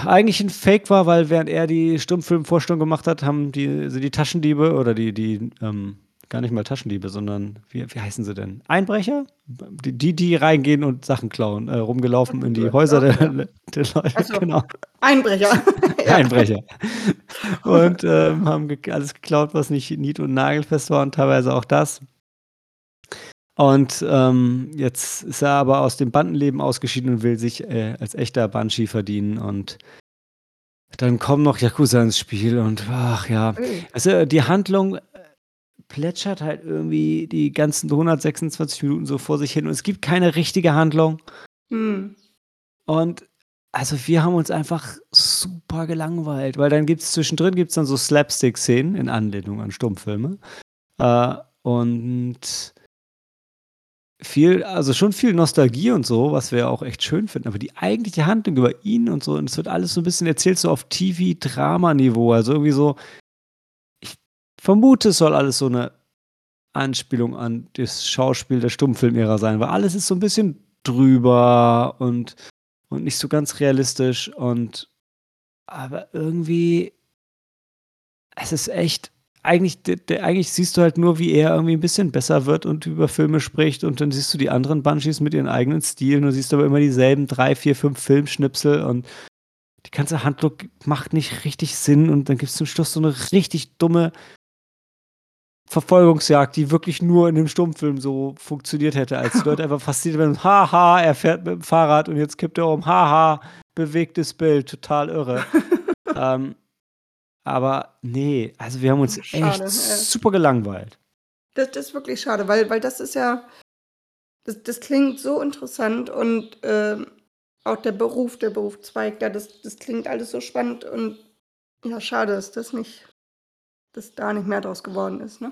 eigentlich 'n Fake war, weil während er die Stummfilmvorstellung gemacht hat, haben die sind die Taschendiebe oder die die, ähm gar nicht mal Taschendiebe, sondern wie wie heißen sie denn? Einbrecher? B die die reingehen und Sachen klauen, äh, rumgelaufen in die Häuser der ja. Der Leute, Ach so, genau. Einbrecher. Einbrecher. Und, ähm, haben gek alles geklaut, was nicht nied und nagelfest war und teilweise auch das. Und, ähm, jetzt ist er aber aus dem Bandenleben ausgeschieden und will sich, äh, als echter Banshee verdienen und dann kommen noch Yakuza ins Spiel und ach ja. Du, die Handlung, plätschert halt irgendwie die ganzen 126 Minuten so vor sich hin und es gibt keine richtige Handlung. Mhm. Und also, wir haben uns einfach super gelangweilt, weil dann gibt's zwischendrin gibt's dann so Slapstick-Szenen in Anlehnung an Stummfilme. Äh, und viel also, schon viel Nostalgie und so, was wir auch echt schön finden, aber die eigentliche Handlung über ihn und so und es wird alles so 'n bisschen erzählt, so auf TV-Drama-Niveau. Also, irgendwie so vermute, es soll alles so 'ne Anspielung an das Schauspiel der Stummfilmära sein, weil alles ist so 'n bisschen drüber und und nicht so ganz realistisch und aber irgendwie es ist echt eigentlich d d eigentlich siehst du halt nur, wie er irgendwie 'n bisschen besser wird und über Filme spricht und dann siehst du die anderen Banshees mit ihren eigenen Stilen. Du siehst aber immer dieselben 3, 4, 5 Filmschnipsel und die ganze Handlung macht nicht richtig Sinn und dann gibt's zum Schluss so 'ne richtig dumme Verfolgungsjagd, die wirklich nur in 'nem Stummfilm so funktioniert hätte, als die Leute einfach fasziniert werden: „Ha ha, er fährt mit'm Fahrrad und jetzt kippt er um. Ha ha, bewegtes Bild, total irre.“ Ähm, aber ne, also, wir haben uns Schade, echt ja. super gelangweilt. Das das ist wirklich schade, weil weil das ist ja das das klingt so interessant und, ähm, auch der Beruf der Berufszweig da, das das klingt alles so spannend und ja, schade, dass das nicht dass da nicht mehr draus geworden ist, ne?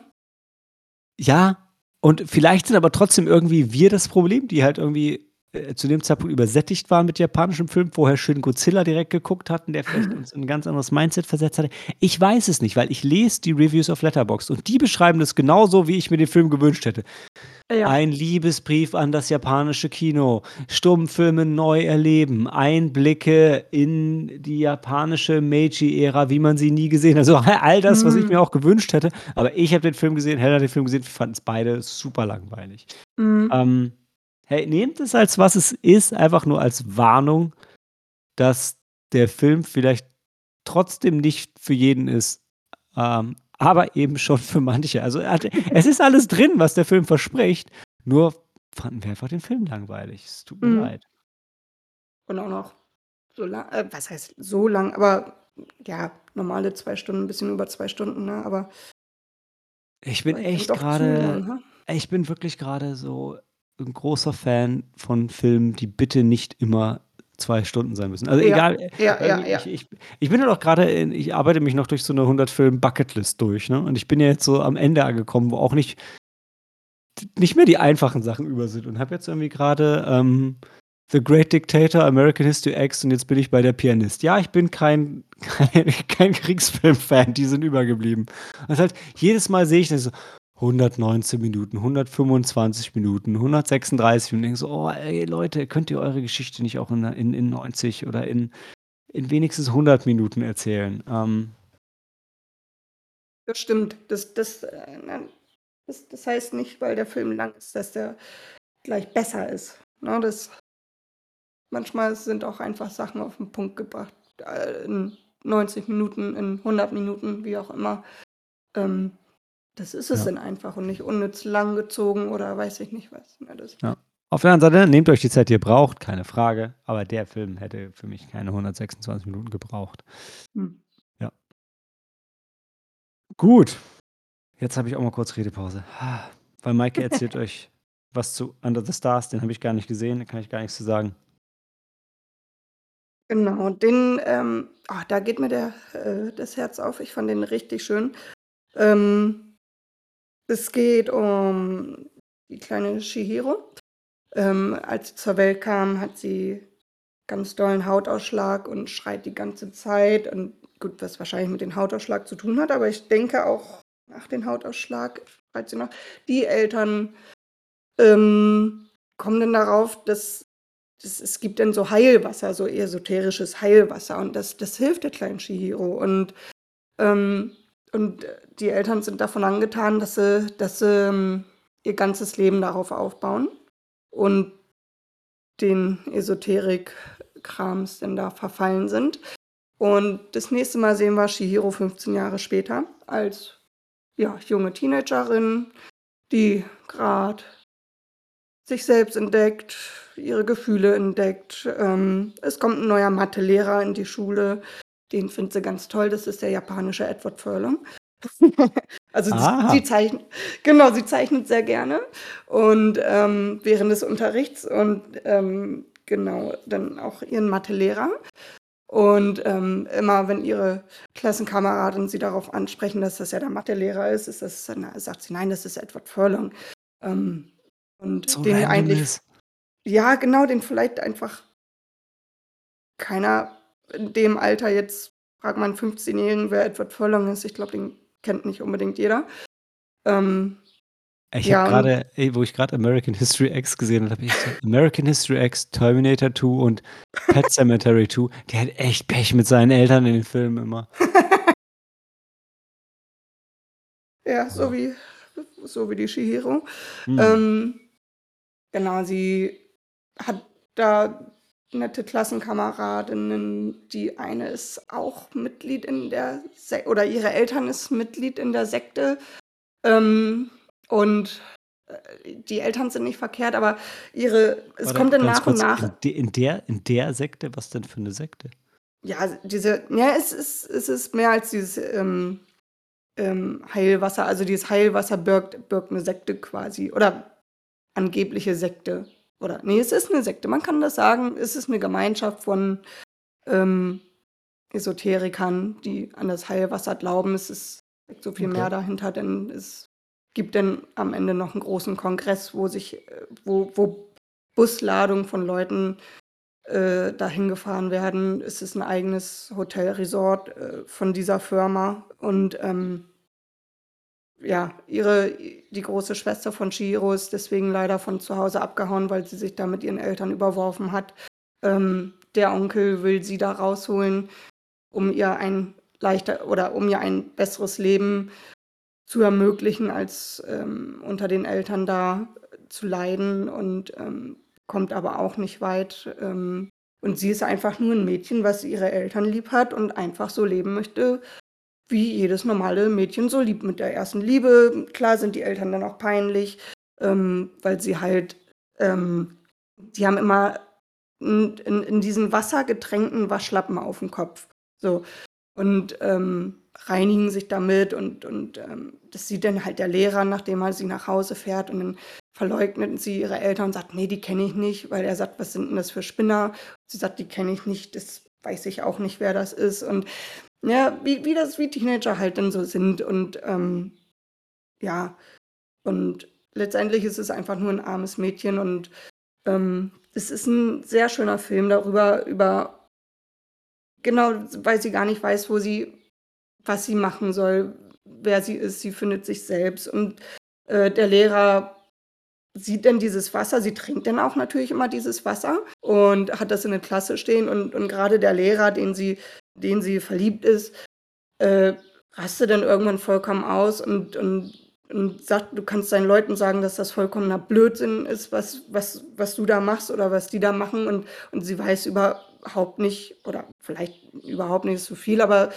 Ja, und vielleicht sind aber trotzdem irgendwie wir das Problem, die halt irgendwie, zu dem Zeitpunkt übersättigt waren mit japanischem Film, vorher schön Godzilla direkt geguckt hatten, der vielleicht uns in 'n ganz anderes Mindset versetzt hatte. Ich weiß es nicht, weil ich lese die Reviews auf Letterboxd und die beschreiben das genauso, wie ich mir den Film gewünscht hätte. Ja. Ein Liebesbrief an das japanische Kino, Stummfilme neu erleben, Einblicke in die japanische Meiji-Ära, wie man sie nie gesehen hat. Also, all das, was ich Mhm. mir auch gewünscht hätte. Aber ich habe den Film gesehen, Hella hat den Film gesehen, wir fanden's beide super langweilig. Mhm. Ähm, hey, nehmt es als was es ist, einfach nur als Warnung, dass der Film vielleicht trotzdem nicht für jeden ist, ähm, aber eben schon für manche. Also, es ist alles drin, was der Film verspricht, nur fanden wir einfach den Film langweilig. Es tut mir Mhm. leid. Und auch noch so la äh, was heißt so lang, aber ja, normale 2 Stunden, bisschen über 2 Stunden, ne, aber Ich bin echt lang, ha? ich bin wirklich grade so 'n großer Fan von Filmen, die bitte nicht immer 2 Stunden sein müssen. Also, Ja, egal, äh, ja, ja, irgendwie ja. ich ich ich bin auch grade in ich arbeite mich noch durch so 'ne 100 Film-Bucketlist durch, ne? Und ich bin ja jetzt so am Ende angekommen, wo auch nicht nicht mehr die einfachen Sachen über sind und habe jetzt irgendwie grade, ähm, „The Great Dictator“, „American History X“ und jetzt bin ich bei „Der Pianist“. Ja, ich bin kein kein kein Kriegsfilm-Fan, die sind übergeblieben. Das halt jedes Mal sehe ich das so 119 Minuten, 125 Minuten, 136 und denke so: „Oh, ey, Leute, könnt ihr eure Geschichte nicht auch in in in 90 oder in in wenigstens 100 Minuten erzählen?“ Ähm Das stimmt. Das das, äh, das das heißt nicht, weil der Film lang ist, dass der gleich besser ist, ne? Das manchmal sind auch einfach Sachen auf 'n Punkt gebracht, äh, in 90 Minuten, in 100 Minuten, wie auch immer. Ähm, das ist es Ja. dann einfach und nicht unnütz langgezogen oder weiß ich nicht was, Ja. Auf der anderen Seite, nehmt euch die Zeit, die ihr braucht, keine Frage, aber der Film hätte für mich keine 126 Minuten gebraucht. Mhm. Ja. Gut. Jetzt habe ich auch mal kurz Redepause. Weil Maike erzählt euch was zu „Under the Stars“, den habe ich gar nicht gesehen, da kann ich gar nix zu sagen. Genau, den, ähm ah, da geht mir der äh, das Herz auf. Ich fand den richtig schön. Ähm, es geht um die kleine Chihiro. Ähm, als sie zur Welt kam, hat sie ganz dollen Hautausschlag und schreit die ganze Zeit und gut, was wahrscheinlich mit dem Hautausschlag zu tun hat, aber ich denke auch nach dem Hautausschlag schreit sie noch. Die Eltern, ähm, kommen dann darauf, dass das es gibt dann so Heilwasser, so esoterisches Heilwasser und das das hilft der kleinen Chihiro und, ähm und die Eltern sind davon angetan, dass sie dass sie, ähm, ihr ganzes Leben darauf aufbauen und den Esoterik-Krams dann da verfallen sind. Und das nächste Mal sehen wir Chihiro 15 Jahre später als, ja, junge Teenagerin, die grad sich selbst entdeckt, ihre Gefühle entdeckt. Ähm, es kommt 'n neuer Mathelehrer in die Schule, den findet sie ganz toll. Das ist der japanische Edward Furlong. Also, sie Aha. zeichnet genau, sie zeichnet sehr gerne und, ähm, während des Unterrichts und, ähm, genau, dann auch ihren Mathelehrer. Und, ähm, immer wenn ihre Klassenkameraden sie darauf ansprechen, dass das ja der Mathelehrer ist, ist das dann sagt sie: „Nein, das ist Edward Furlong.“ Ähm, So und den eigentlich ist. ja, genau, den vielleicht einfach keiner in dem Alter jetzt fragt man 'n Fünfzehnjährigen, wer Edward Furlong ist. Ich glaube, den kennt nicht unbedingt jeder. Ähm, Ich habe ja, grade ey, wo ich grad American History X gesehen habe, habe ich so American History X, Terminator 2 und Pet Sematary 2. Der hat echt Pech mit seinen Eltern in den Filmen immer. Ja, so wie so wie die Chihiro. Mhm. Ähm, genau, sie hat da nette Klassenkameradinnen. Die eine ist auch Mitglied in der Sek oder ihre Eltern ist Mitglied in der Sekte. Ähm, und, äh, die Eltern sind nicht verkehrt, aber ihre es Warte, kommt dann nach und nach in de in der in der Sekte? Was denn für 'ne Sekte? Ja, diese ja, es ist es ist mehr als dieses, ähm ähm, Heilwasser. Also, dieses Heilwasser birgt birgt 'ne Sekte quasi oder angebliche Sekte. Oder ne, es ist 'ne Sekte. Man kann das sagen, es ist 'ne Gemeinschaft von, ähm, Esoterikern, die an das Heilwasser glauben. Es ist so viel mehr Okay. dahinter, denn es gibt dann am Ende noch 'n großen Kongress, wo sich äh, wo wo Busladungen von Leuten, äh, dahin gefahren werden. Es ist 'n eigenes Hotel Resort, äh, von dieser Firma und, ähm ja, ihre die große Schwester von Chihiro ist deswegen leider von zu Hause abgehauen, weil sie sich da mit ihren Eltern überworfen hat. Ähm, der Onkel will sie da rausholen, um ihr ein leichter oder um ihr ein besseres Leben zu ermöglichen, als, ähm, unter den Eltern da zu leiden und, ähm, kommt aber auch nicht weit. Ähm, und sie ist einfach nur 'n Mädchen, was ihre Eltern lieb hat und einfach so leben möchte, wie jedes normale Mädchen so liebt mit der ersten Liebe. Klar sind die Eltern dann auch peinlich, ähm, weil sie halt, ähm die haben immer in in in diesen wassergetränkten Waschlappen aufm Kopf, so, und, ähm, reinigen sich damit und und, ähm, das sieht dann halt der Lehrer, nachdem er sie nach Hause fährt und dann verleugnen sie ihre Eltern und sagt: „Ne, die kenne ich nicht“, weil er sagt: „Was sind 'n das für Spinner?“ Sie sagt: „Die kenne ich nicht, das weiß ich auch nicht, wer das ist.“ Und ja, wie wie das wie Teenager halt dann so sind und, ähm ja, und letztendlich ist es einfach nur 'n armes Mädchen und, ähm, es ist 'n sehr schöner Film darüber über genau, weil sie gar nicht weiß, wo sie was sie machen soll, wer sie ist. Sie findet sich selbst und, äh, der Lehrer sieht dann dieses Wasser. Sie trinkt dann auch natürlich immer dieses Wasser und hat das in der Klasse stehen und und grade der Lehrer, den sie den sie verliebt ist, äh, rastet dann irgendwann vollkommen aus und und und sagt: „Du kannst deinen Leuten sagen, dass das vollkommener Blödsinn ist, was was was du da machst oder was die da machen.“ Und und sie weiß überhaupt nicht oder vielleicht überhaupt nicht zu viel, aber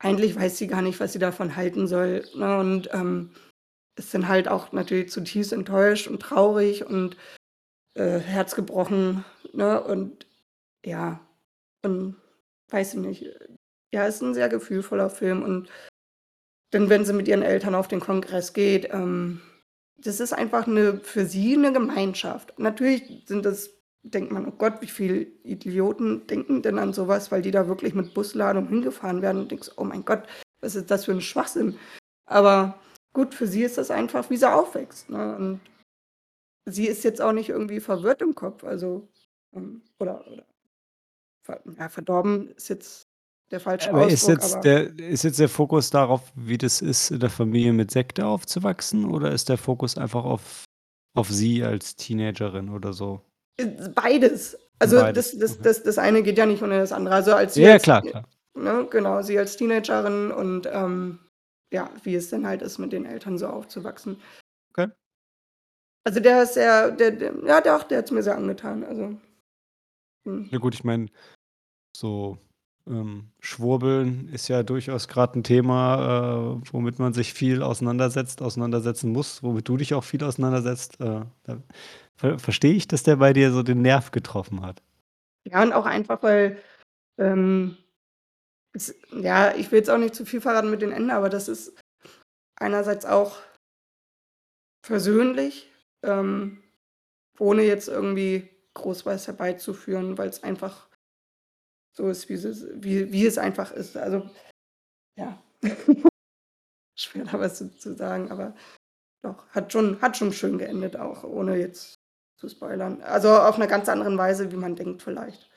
eigentlich weiß sie gar nicht, was sie davon halten soll, ne? Und, ähm, ist dann halt auch natürlich zutiefst enttäuscht und traurig und, äh, herzgebrochen, ne? Und ja, und weiß ich nicht. Ja, ist 'n sehr gefühlvoller Film und dann, wenn sie mit ihren Eltern auf den Kongress geht, ähm, das ist einfach 'ne für sie 'ne Gemeinschaft. Natürlich sind das denkt man: „Oh Gott, wie viel Idioten denken denn an so was?“ Weil die da wirklich mit Busladung hingefahren werden und denkst: „Oh mein Gott, was ist das für 'n Schwachsinn?“ Aber gut, für sie ist das einfach, wie sie aufwächst, ne? Und sie ist jetzt auch nicht irgendwie verwirrt im Kopf, also, ähm, oder oder ver ja, verdorben ist jetzt der falsche Aber ist Ausdruck, jetzt aber der ist jetzt der Fokus darauf, wie das ist, in der Familie mit Sekte aufzuwachsen oder ist der Fokus einfach auf auf sie als Teenagerin oder so? Äh, beides. Also, Beides, das das okay. das das eine geht ja nicht ohne das andere. Also, als Ja, als klar, klar. ne, genau, sie als Teenagerin und, ähm, ja, wie es dann halt ist, mit den Eltern so aufzuwachsen. Okay. Also, der ist sehr der der ja doch, der hat's mir sehr angetan, also mhm. Ja gut, ich meine, so, ähm, Schwurbeln ist ja durchaus grad 'n Thema, äh, womit man sich viel auseinandersetzt auseinandersetzen muss, womit du dich auch viel auseinandersetzt. Äh, da ver verstehe ich, dass der bei dir so den Nerv getroffen hat. Ja, und auch einfach, weil, ähm, es ja, ich will jetzt auch nicht zu viel verraten mit dem Ende, aber das ist einerseits auch versöhnlich, ähm, ohne jetzt irgendwie groß was herbeizuführen, weil's einfach so ist, wie es wie wie es einfach ist. Also, ja. Schwer da was zu zu sagen, aber doch, hat schon hat schon schön geendet auch, ohne jetzt zu spoilern. Also, auf 'ner ganz anderen Weise, wie man denkt vielleicht.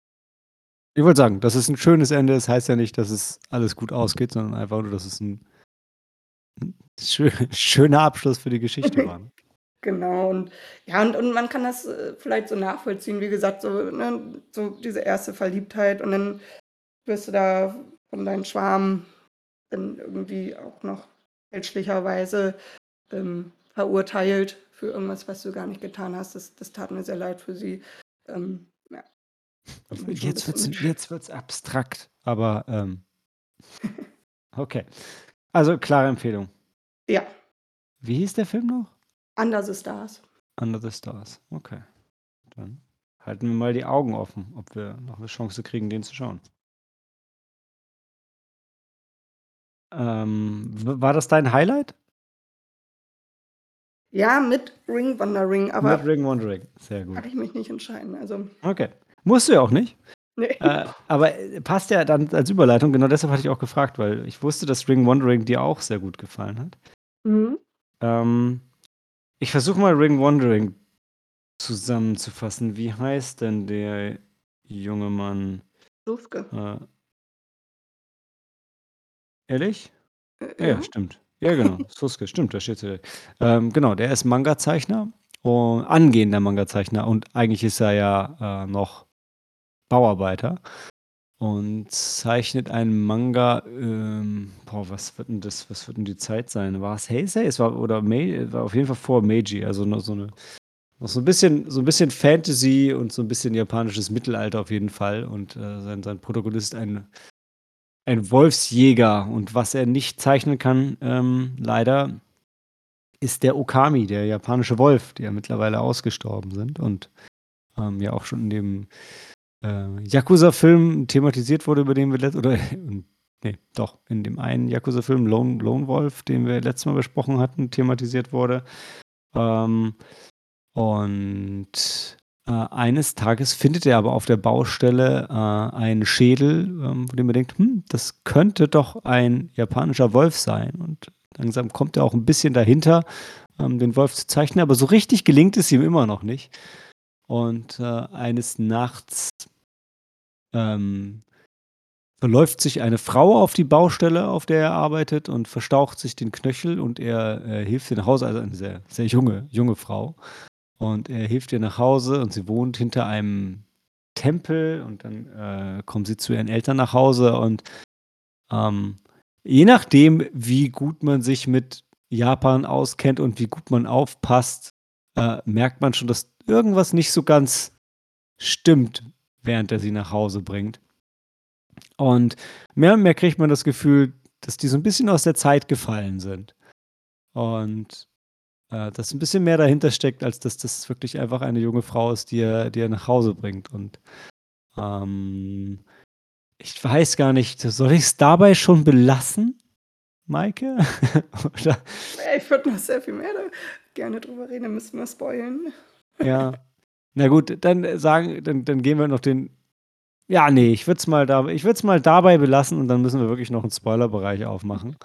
Ich wollte sagen, dass es 'n schönes Ende ist, heißt ja nicht, dass es alles gut ausgeht, sondern einfach nur, dass es 'n 'n schö schöner Abschluss für die Geschichte war, ne? Genau und ja, und und man kann das, äh, vielleicht so nachvollziehen, wie gesagt, so, ne, so diese erste Verliebtheit und dann wirst du da von deinem Schwarm dann irgendwie auch noch fälschlicherweise, ähm, verurteilt für irgendwas, was du gar nicht getan hast. Das das tat mir sehr leid für sie. Ähm, ja, wird man schon 'n Jetzt bisschen wird's mitsch jetzt wird's abstrakt, aber, ähm okay. Also, klare Empfehlung. Ja. Wie hieß der Film noch? Under the Stars. Under the Stars, okay. Dann halten wir mal die Augen offen, ob wir noch 'ne Chance kriegen, den zu schauen. Ähm, war das dein Highlight? Ja, mit Ring Wandering, Mit aber Ring Wandering, sehr kann gut. ich mich nicht entscheiden, also Okay. Musst du ja auch nicht. Ne. Äh, aber, äh, passt ja dann als Überleitung. Genau deshalb hatte ich auch gefragt, weil ich wusste, dass Ring Wandering dir auch sehr gut gefallen hat. Mhm. Ähm, ich versuche mal Ring Wandering zusammenzufassen. Wie heißt denn der junge Mann? Suske. Äh Ehrlich? Äh, Ja, ja, stimmt. Ja, genau, Suske, stimmt, da steht's hier. Ähm, genau, der ist Mangazeichner u angehender Mangazeichner und eigentlich ist er ja, äh, noch Bauarbeiter und zeichnet einen Manga, ähm boah, was wird 'n das was wird 'n die Zeit sein? War's Heisei? Es war oder Mei war auf jeden Fall vor Meiji, also noch so 'ne noch so 'n bisschen so 'n bisschen Fantasy und so 'n bisschen japanisches Mittelalter auf jeden Fall und, äh, sein sein Protagonist ein ein Wolfsjäger und was er nicht zeichnen kann, ähm, leider, ist der Okami, der japanische Wolf, die ja mittlerweile ausgestorben sind und, ähm, ja auch schon in dem, äh, Yakuza-Film thematisiert wurde, über den wir letzt oder ne, doch, in dem einen Yakuza-Film Lone Lone Wolf, den wir letztes Mal besprochen hatten, thematisiert wurde. Ähm, und, äh, eines Tages findet er aber auf der Baustelle, äh, einen Schädel, ähm, von dem er denkt: „Hm, das könnte doch ein japanischer Wolf sein.“ Und langsam kommt er auch 'n bisschen dahinter, ähm, den Wolf zu zeichnen, aber so richtig gelingt es ihm immer noch nicht. Und, äh, eines Nachts, ähm, verläuft sich eine Frau auf die Baustelle, auf der er arbeitet und verstaucht sich den Knöchel und er, äh, hilft ihr nach Hause, also eine sehr, sehr junge junge Frau. Und er hilft ihr nach Hause und sie wohnt hinter einem Tempel und dann, äh, kommen sie zu ihren Eltern nach Hause und, ähm, je nachdem, wie gut man sich mit Japan auskennt und wie gut man aufpasst, äh, merkt man schon, dass irgendwas nicht so ganz stimmt, während er sie nach Hause bringt. Und mehr und mehr kriegt man das Gefühl, dass die so 'n bisschen aus der Zeit gefallen sind. Und, äh, dass 'n bisschen mehr dahinter steckt, als dass das wirklich einfach eine junge Frau ist, die er die er nach Hause bringt. Und, ähm, ich weiß gar nicht, soll ich's dabei schon belassen, Maike? Ich würde noch sehr viel mehr da gerne drüber reden, da müssten wir spoilern. Ja. Na gut, dann, sagen dann dann gehen wir noch den ja, ne, ich würde es mal da ich mal dabei belassen und dann müssen wir wirklich noch 'n Spoilerbereich aufmachen,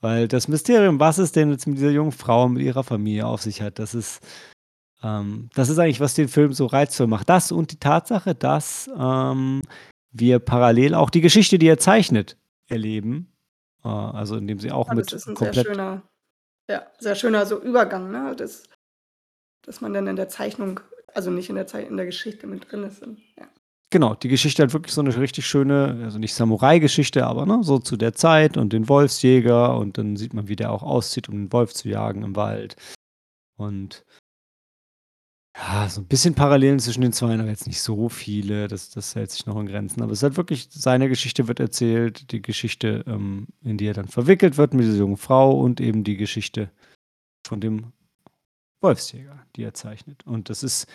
weil das Mysterium, was es denn jetzt mit dieser jungen Frau, mit ihrer Familie auf sich hat, das ist ähm, das ist eigentlich, was den Film so reizvoll macht. Das und die Tatsache, dass, ähm, wir parallel auch die Geschichte, die er zeichnet, erleben, also indem sie auch das mit ist 'n sehr komplett schöner ja, sehr schöner so Übergang, ne, dass dass man dann in der Zeichnung also nicht in der Zei in der Geschichte mit drin ist ja. Genau, die Geschichte hat wirklich so 'ne richtig schöne also nicht Samurai-Geschichte, aber, ne, so zu der Zeit und den Wolfsjäger und dann sieht man, wie der auch auszieht, um 'n Wolf zu jagen im Wald. Und ja, so 'n bisschen Parallelen zwischen den Zweien, aber jetzt nicht so viele, das das hält sich noch in Grenzen. Aber es ist halt wirklich seine Geschichte wird erzählt, die Geschichte, ähm, in die er dann verwickelt wird mit dieser jungen Frau und eben die Geschichte von dem Wolfsjäger, die er zeichnet. Und das ist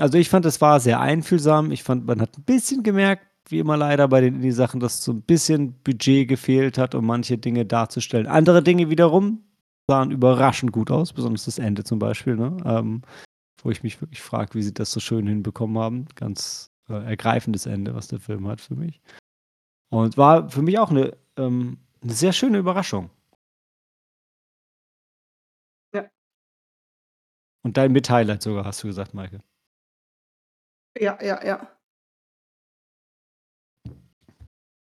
also, ich fand, das war sehr einfühlsam. Ich fand, man hat 'n bisschen gemerkt, wie immer leider bei den Indie-Sachen, dass so 'n bisschen Budget gefehlt hat, um manche Dinge darzustellen. Andere Dinge wiederum sahen überraschend gut aus, besonders das Ende zum Beispiel, ne? Ähm, wo ich mich wirklich frage, wie sie das so schön hinbekommen haben. Ganz, äh, ergreifendes Ende, was der Film hat für mich. Und war für mich auch 'ne ähm, 'ne sehr schöne Überraschung. Ja. Und dein mit Highlight sogar, hast du gesagt, Maike. Ja, ja, ja.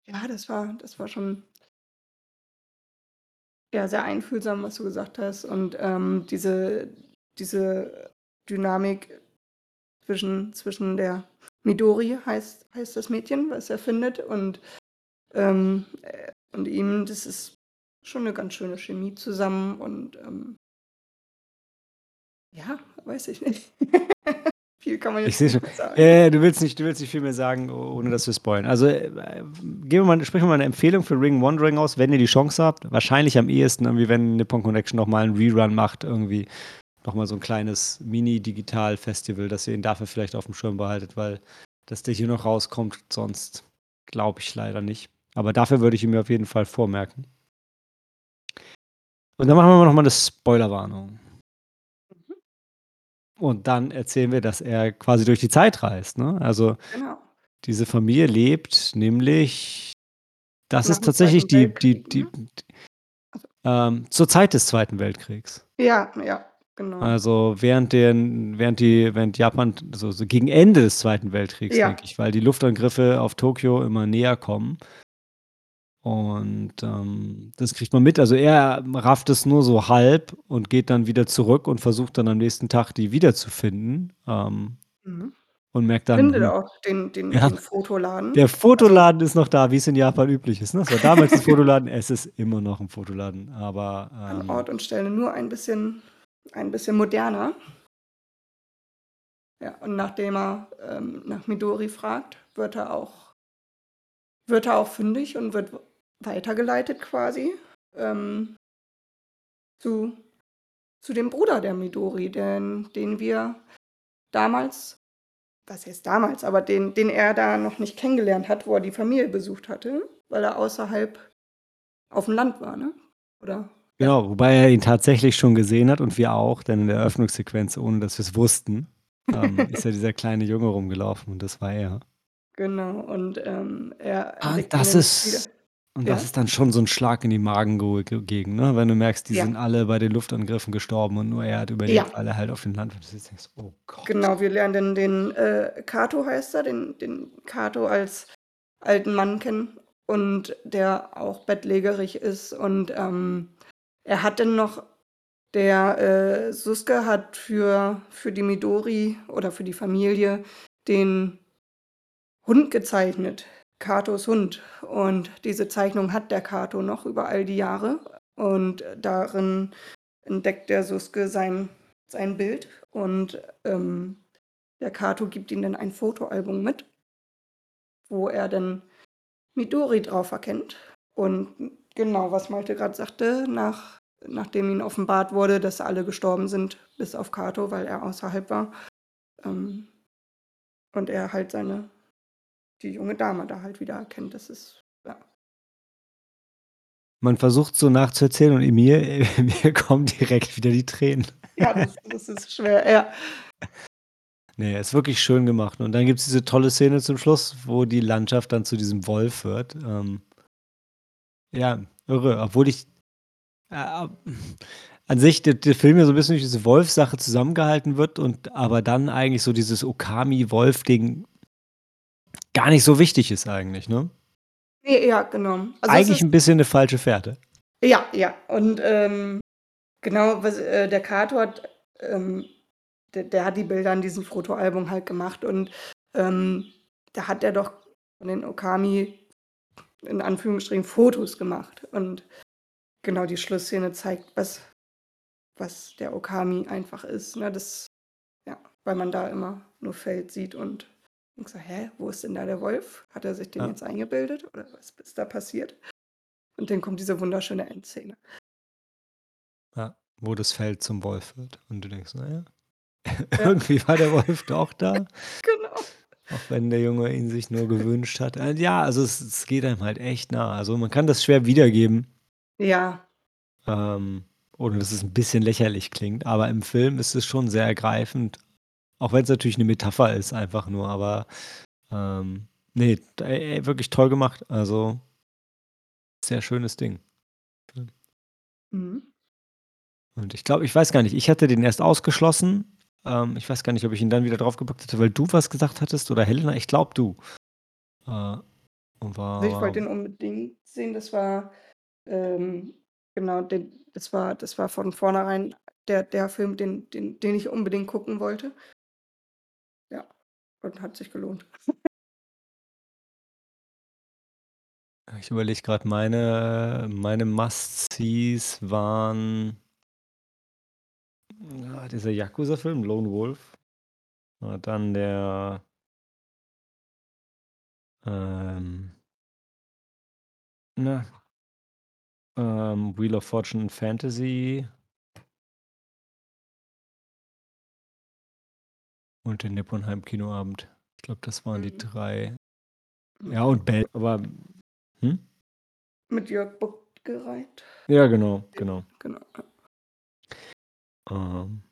Ja, das war das war schon ja, sehr einfühlsam, was du gesagt hast. Und, ähm, diese diese Dynamik zwischen zwischen der Midori heißt heißt das Mädchen, was er findet. Und, ähm, äh und ihm, das ist schon 'ne ganz schöne Chemie zusammen. Und, ähm ja, weiß ich nicht. Viel kann man Ich jetzt sehe schon. nicht sagen. Ja, du willst nicht du willst nicht viel mehr sagen, ohne dass wir spoilern. Also, äh, geben wir mal sprechen wir mal 'ne Empfehlung für Ring Wandering aus, wenn ihr die Chance habt. Wahrscheinlich am ehesten irgendwie, wenn Nippon Connection noch mal 'n Rerun macht, irgendwie noch mal so 'n kleines Mini-Digital-Festival, dass ihr ihn dafür vielleicht aufm Schirm behaltet, weil dass der hier noch rauskommt, sonst glaube ich leider nicht. Aber dafür würde ich ihn mir auf jeden Fall vormerken. Und dann machen wir mal noch mal 'ne Spoilerwarnung. Und dann erzählen wir, dass er quasi durch die Zeit reist, ne? Also, Genau. diese Familie lebt nämlich das Nach ist tatsächlich die die die ne? d Also ähm, zur Zeit des Zweiten Weltkriegs. Ja, ja, genau. Also, während den während die während Japan so so gegen Ende des Zweiten Weltkriegs, Ja. denke ich, weil die Luftangriffe auf Tokio immer näher kommen. Und, ähm, das kriegt man mit. Also, er rafft es nur so halb und geht dann wieder zurück und versucht dann am nächsten Tag, die wiederzufinden, ähm, Mhm. und merkt dann, Findet hm auch den den ja, den Fotoladen. der Also Fotoladen ist noch da, wie's in Japan üblich ist, ne? Es war damals 'n Fotoladen, es ist immer noch 'n Fotoladen, aber, An ähm Ort und Stelle, nur ein bisschen ein bisschen moderner. Ja, und nachdem er, ähm, nach Midori fragt, wird er auch wird er auch fündig und wird weitergeleitet quasi, ähm zu zu dem Bruder der Midori, den den wir damals was heißt damals, aber den den er da noch nicht kennengelernt hat, wo er die Familie besucht hatte, weil er außerhalb aufm Land war, ne? Oder. Genau, wobei er ihn tatsächlich schon gesehen hat und wir auch, denn in der Eröffnungssequenz, ohne dass wir's wussten, ähm, ist ja dieser kleine Junge rumgelaufen und das war er. Genau und, ähm, er Ah, das nämlich wieder. Und das Ja? ist dann schon so 'n Schlag in die Magengrube Ge Gegend, ne? Wenn du merkst, die Ja. sind alle bei den Luftangriffen gestorben und nur er hat überlebt, Ja. er halt auf dem Land denkst: „Oh Gott.“ Genau, wir lernen den den, äh, Kato heißt er, den den Kato als alten Mann kennen und der auch bettlägerig ist und, ähm, er hat dann noch der, äh, Susuke hat für für die Midori oder für die Familie den Hund gezeichnet, Katos Hund. Und diese Zeichnung hat der Kato noch über all die Jahre und darin entdeckt der Susuke sein sein Bild und, ähm, der Kato gibt ihm dann ein Fotoalbum mit wo er dann Midori drauf erkennt. Und genau, was Malte grad sagte, nach nachdem ihm offenbart wurde, dass alle gestorben sind, bis auf Kato, weil er außerhalb war, ähm, und er halt seine die junge Dame da halt wieder erkennt. Das ist ja. Man versucht so nachzuerzählen und in mir mir kommen direkt wieder die Tränen. Ja, das das ist schwer, ja. Ne, ist wirklich schön gemacht. Und dann gibt's diese tolle Szene zum Schluss, wo die Landschaft dann zu diesem Wolf wird. Ähm ja, irre, obwohl ich äh, an sich der der Film ja so 'n bisschen durch diese Wolf-Sache zusammengehalten wird und aber dann eigentlich so dieses Okami-Wolf-Ding gar nicht so wichtig ist eigentlich, ne? Ja, genau. Also, Eigentlich ist 'n bisschen 'ne falsche Fährte. Ja, ja. Und, ähm, genau, was äh, der Kato hat, ähm der der hat die Bilder in diesem Fotoalbum halt gemacht und, ähm, da hat er doch von den Okami in Anführungsstrichen Fotos gemacht. Und genau die Schlussszene zeigt, was was der Okami einfach ist, ne? Das ja, weil man da immer nur Feld sieht und denkst so: „Hä, wo ist denn da der Wolf? Hat er sich den Ja. jetzt eingebildet oder was ist da passiert?“ Und dann kommt diese wunderschöne Endszene. Ja, wo das Feld zum Wolf wird und du denkst: „Na ja, Ja. irgendwie war der Wolf doch da.“ Genau. Auch wenn der Junge ihn sich nur gewünscht hat. Äh, ja, also es es geht einem halt echt nah. Also, man kann das schwer wiedergeben Ja. ähm, ohne dass es 'n bisschen lächerlich klingt, aber im Film ist es schon sehr ergreifend, auch wenn's natürlich 'ne Metapher ist einfach nur, aber, ähm, ne, d ey, wirklich toll gemacht. Also sehr schönes Ding. Mhm. Und ich glaube ich weiß gar nicht, ich hatte den erst ausgeschlossen. Ähm, ich weiß gar nicht, ob ich ihn dann wieder draufgepackt hätte, weil du was gesagt hattest oder Helena, ich glaube du. Äh, und Also, ich wollte war den unbedingt sehen. Das war, ähm genau, den das war das war von vornherein der der Film, den den den ich unbedingt gucken wollte. Ja, und hat sich gelohnt. Ich überlege grad, meine meine Must-Sees waren ah, dieser Yakuza-Film, Lone Wolf. Dann der ähm na ähm, Wheel of Fortune Fantasy und der Nipponheim-Kinoabend. Ich glaube, das waren die Mhm. 3. Mhm. Ja, und Bell, aber hm? Mit Jörg Buttgereit. Ja, genau, Den genau. genau, ja. Ähm.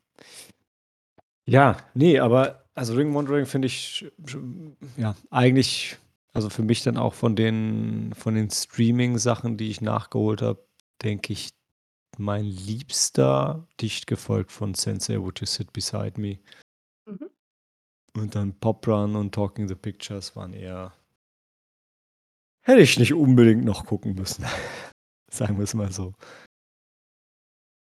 Ja, ne, aber also Ring Wandering finde ich ja, eigentlich also für mich dann auch von den von den Streaming-Sachen, die ich nachgeholt habe, denke ich, mein Liebster, dicht gefolgt von Sensei, Would You Sit Beside Me? Und dann Pop Run und Talking the Pictures waren eher hätte ich nicht unbedingt noch gucken müssen. Sagen wir's mal so.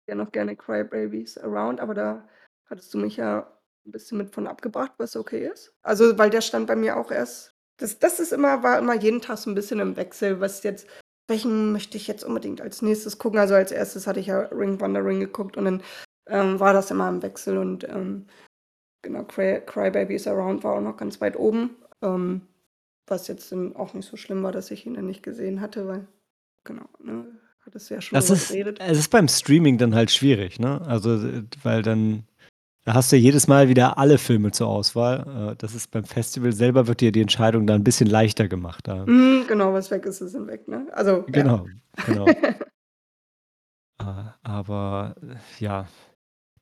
Ja, noch gerne Cry-Babies Around, aber da hattest du mich ja 'n bisschen mit von abgebracht, was okay ist. Also, weil der stand bei mir auch erst das das ist immer war immer jeden Tag so 'n bisschen im Wechsel, was jetzt welchen möchte ich jetzt unbedingt als Nächstes gucken? Also, als Erstes hatte ich ja Ring Wandering geguckt und dann, ähm, war das immer im Wechsel und, ähm, genau, Cry Cry-Babies Around war auch noch ganz weit oben, ähm, was jetzt dann auch nicht so schlimm war, dass ich ihn dann nicht gesehen hatte, weil genau, ne, hattest du ja schon Das ist geredet. es ist beim Streaming dann halt schwierig, ne? Also, weil dann da hast du jedes Mal wieder alle Filme zur Auswahl. Äh, das ist beim Festival selber wird dir die Entscheidung da 'n bisschen leichter gemacht. Mhm, genau, was weg ist, ist dann weg, ne? Also, ja. Genau, genau. Äh, aber, ja.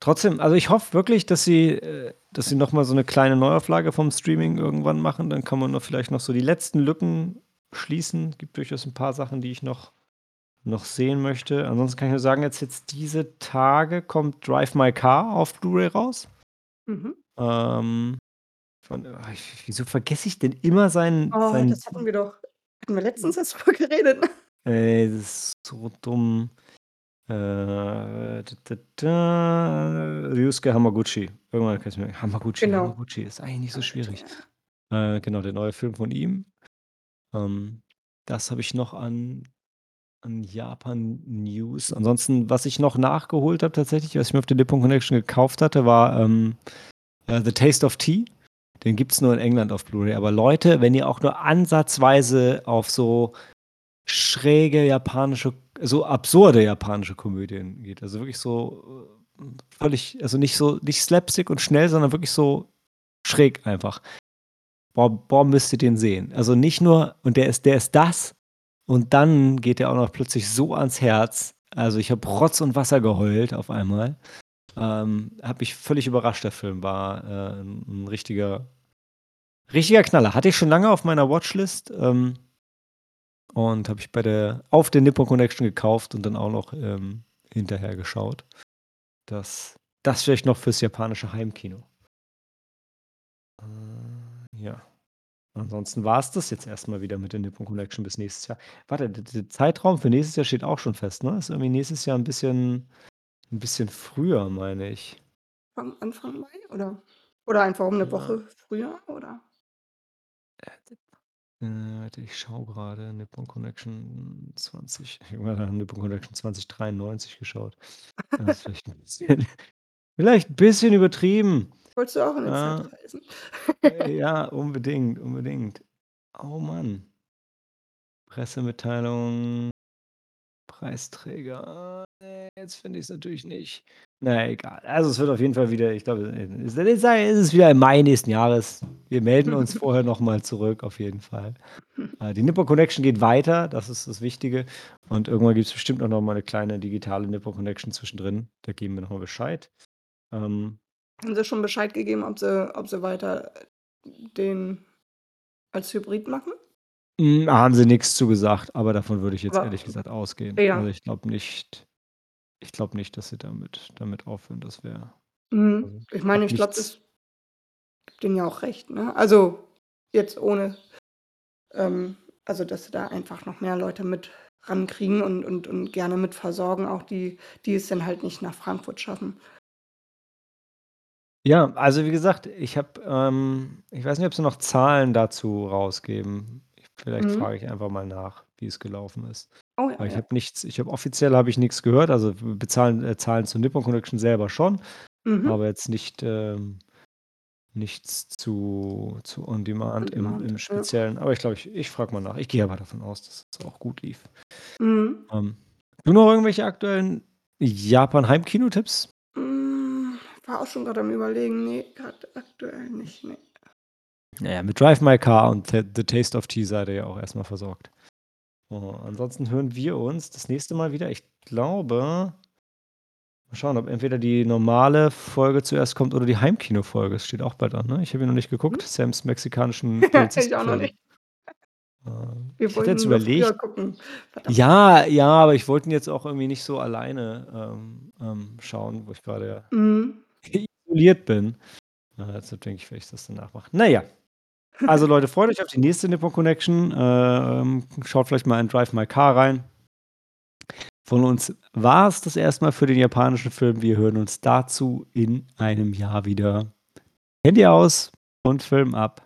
Trotzdem, also ich hoffe wirklich, dass sie äh, dass sie noch mal so 'ne kleine Neuauflage vom Streaming irgendwann machen. Dann kann man noch vielleicht noch so die letzten Lücken schließen. Gibt durchaus 'n paar Sachen, die ich noch noch sehen möchte. Ansonsten kann ich nur sagen, jetzt jetzt diese Tage kommt Drive My Car auf Blu-ray raus. Mhm. Ähm, von ah, ich wieso vergesse ich denn immer seinen Oh, seinen das hatten wir doch hatten wir letztens erst drüber geredet? Ey, das ist so dumm. Äh, da, da, da, Ryusuke Hamaguchi. Irgendwann kann ich's mir Hamaguchi, Genau. Hamaguchi, ist eigentlich nicht so schwierig. Äh, genau, der neue Film von ihm. Ähm, das habe ich noch an an Japan-News. Ansonsten, was ich noch nachgeholt habe tatsächlich, was ich mir auf der Nippon Connection gekauft hatte, war, ähm, äh, „The Taste of Tea“. Den gibt's nur in England auf Blu-ray. Aber Leute, wenn ihr auch nur ansatzweise auf so schräge japanische so absurde japanische Komödien geht, also wirklich so, äh, völlig also nicht so nicht Slapstick und schnell, sondern wirklich so schräg einfach. Boah boah, müsst ihr den sehen. Also nicht nur und der ist der ist das und dann geht der auch noch plötzlich so ans Herz. Also, ich habe Rotz und Wasser geheult auf einmal. Ähm, hat mich völlig überrascht, der Film. War, äh, 'n 'n richtiger richtiger Knaller. Hatte ich schon lange auf meiner Watchlist, ähm und habe ich bei der auf der Nippon Connection gekauft und dann auch noch, ähm, hinterher geschaut. Das das vielleicht noch fürs japanische Heimkino. Äh, ja. Ansonsten war's das jetzt erst mal wieder mit der Nippon Connection bis nächstes Jahr. Warte, d d Zeitraum für nächstes Jahr steht auch schon fest, ne? Ist irgendwie nächstes Jahr 'n bisschen 'n bisschen früher, meine ich. Am Anfang Mai oder oder einfach um 'ne Ja. Woche früher, oder? Äh, warte, ich schaue grade, Nippon Connection 20 ich habe mal Nippon Connection 2093 geschaut. Das ist vielleicht 'n bisschen vielleicht 'n bisschen übertrieben. Wolltest du auch in der Äh, Zeit reisen? äh, ja, unbedingt, unbedingt. Oh Mann. Pressemitteilung, Preisträger. Jetzt finde ich's natürlich nicht. Na egal. Also, es wird auf jeden Fall wieder ich glaube, äh, ist es wieder im Mai nächsten Jahres. Wir melden uns vorher noch mal zurück auf jeden Fall. Äh, die Nippon Connection geht weiter, das ist das Wichtige. Und irgendwann gibt's bestimmt auch noch mal 'ne kleine digitale Nippon Connection zwischendrin. Da geben wir noch mal Bescheid. Ähm Haben sie schon Bescheid gegeben, ob sie ob sie weiter den als Hybrid machen? Hm, haben sie nix zu gesagt, aber davon würde ich jetzt Aber ehrlich gesagt ausgehen. Also, ja. ich glaube nicht ich glaube nicht, dass sie damit damit aufhören. Das wäre Mhm. also, Ich meine, ich glaube, das gibt denen ja auch recht, ne? Also, jetzt ohne ähm, also, dass sie da einfach noch mehr Leute mit rankriegen und und und gerne mit versorgen, auch die die es dann halt nicht nach Frankfurt schaffen. Ja, also, wie gesagt, ich habe, ähm ich weiß nicht, ob sie noch Zahlen dazu rausgeben. Vielleicht Mhm. frage ich einfach mal nach, wie es gelaufen ist. Oh ja, Weil ich ja. habe nichts ich habe offiziell habe ich nix gehört, also, bezahlen äh, Zahlen zur Nippon Connection selber schon, Mhm. aber jetzt nicht, ähm nichts zu zu On On Demand im Demand, im ja. Speziellen. Aber ich glaube, ich ich frage mal nach. Ich gehe aber davon aus, dass es auch gut lief. Mhm. Ähm, du noch irgendwelche aktuellen Japan-Heimkino-Tipps? Hm, war auch schon grad am Überlegen. Ne, grad aktuell nicht, ne. Na ja, mit Drive My Car und The Taste of Tea seid ihr ja auch erst mal versorgt. Äh, ansonsten hören wir uns das nächste Mal wieder. Ich glaube mal schauen, ob entweder die normale Folge zuerst kommt oder die Heimkino-Folge. Es steht auch bald an, ne? Ich habe hier noch nicht geguckt, Mhm. Sams mexikanischen Ich auch noch nicht. Wir ich hatte jetzt wollten früher überlegt gucken, verdammt. ja, ja, aber ich wollte ihn jetzt auch irgendwie nicht so alleine, ähm, ähm, schauen, wo ich grade ja Mhm. isoliert bin. Äh, deshalb denke ich, werde ich das danach machen. Na ja. Also, Leute, freut euch auf die nächste Nippon Connection. Ähm, schaut vielleicht mal in Drive My Car rein. Von uns war's das erst mal für den japanischen Film. Wir hören uns dazu in einem Jahr wieder. Handy aus und Film ab.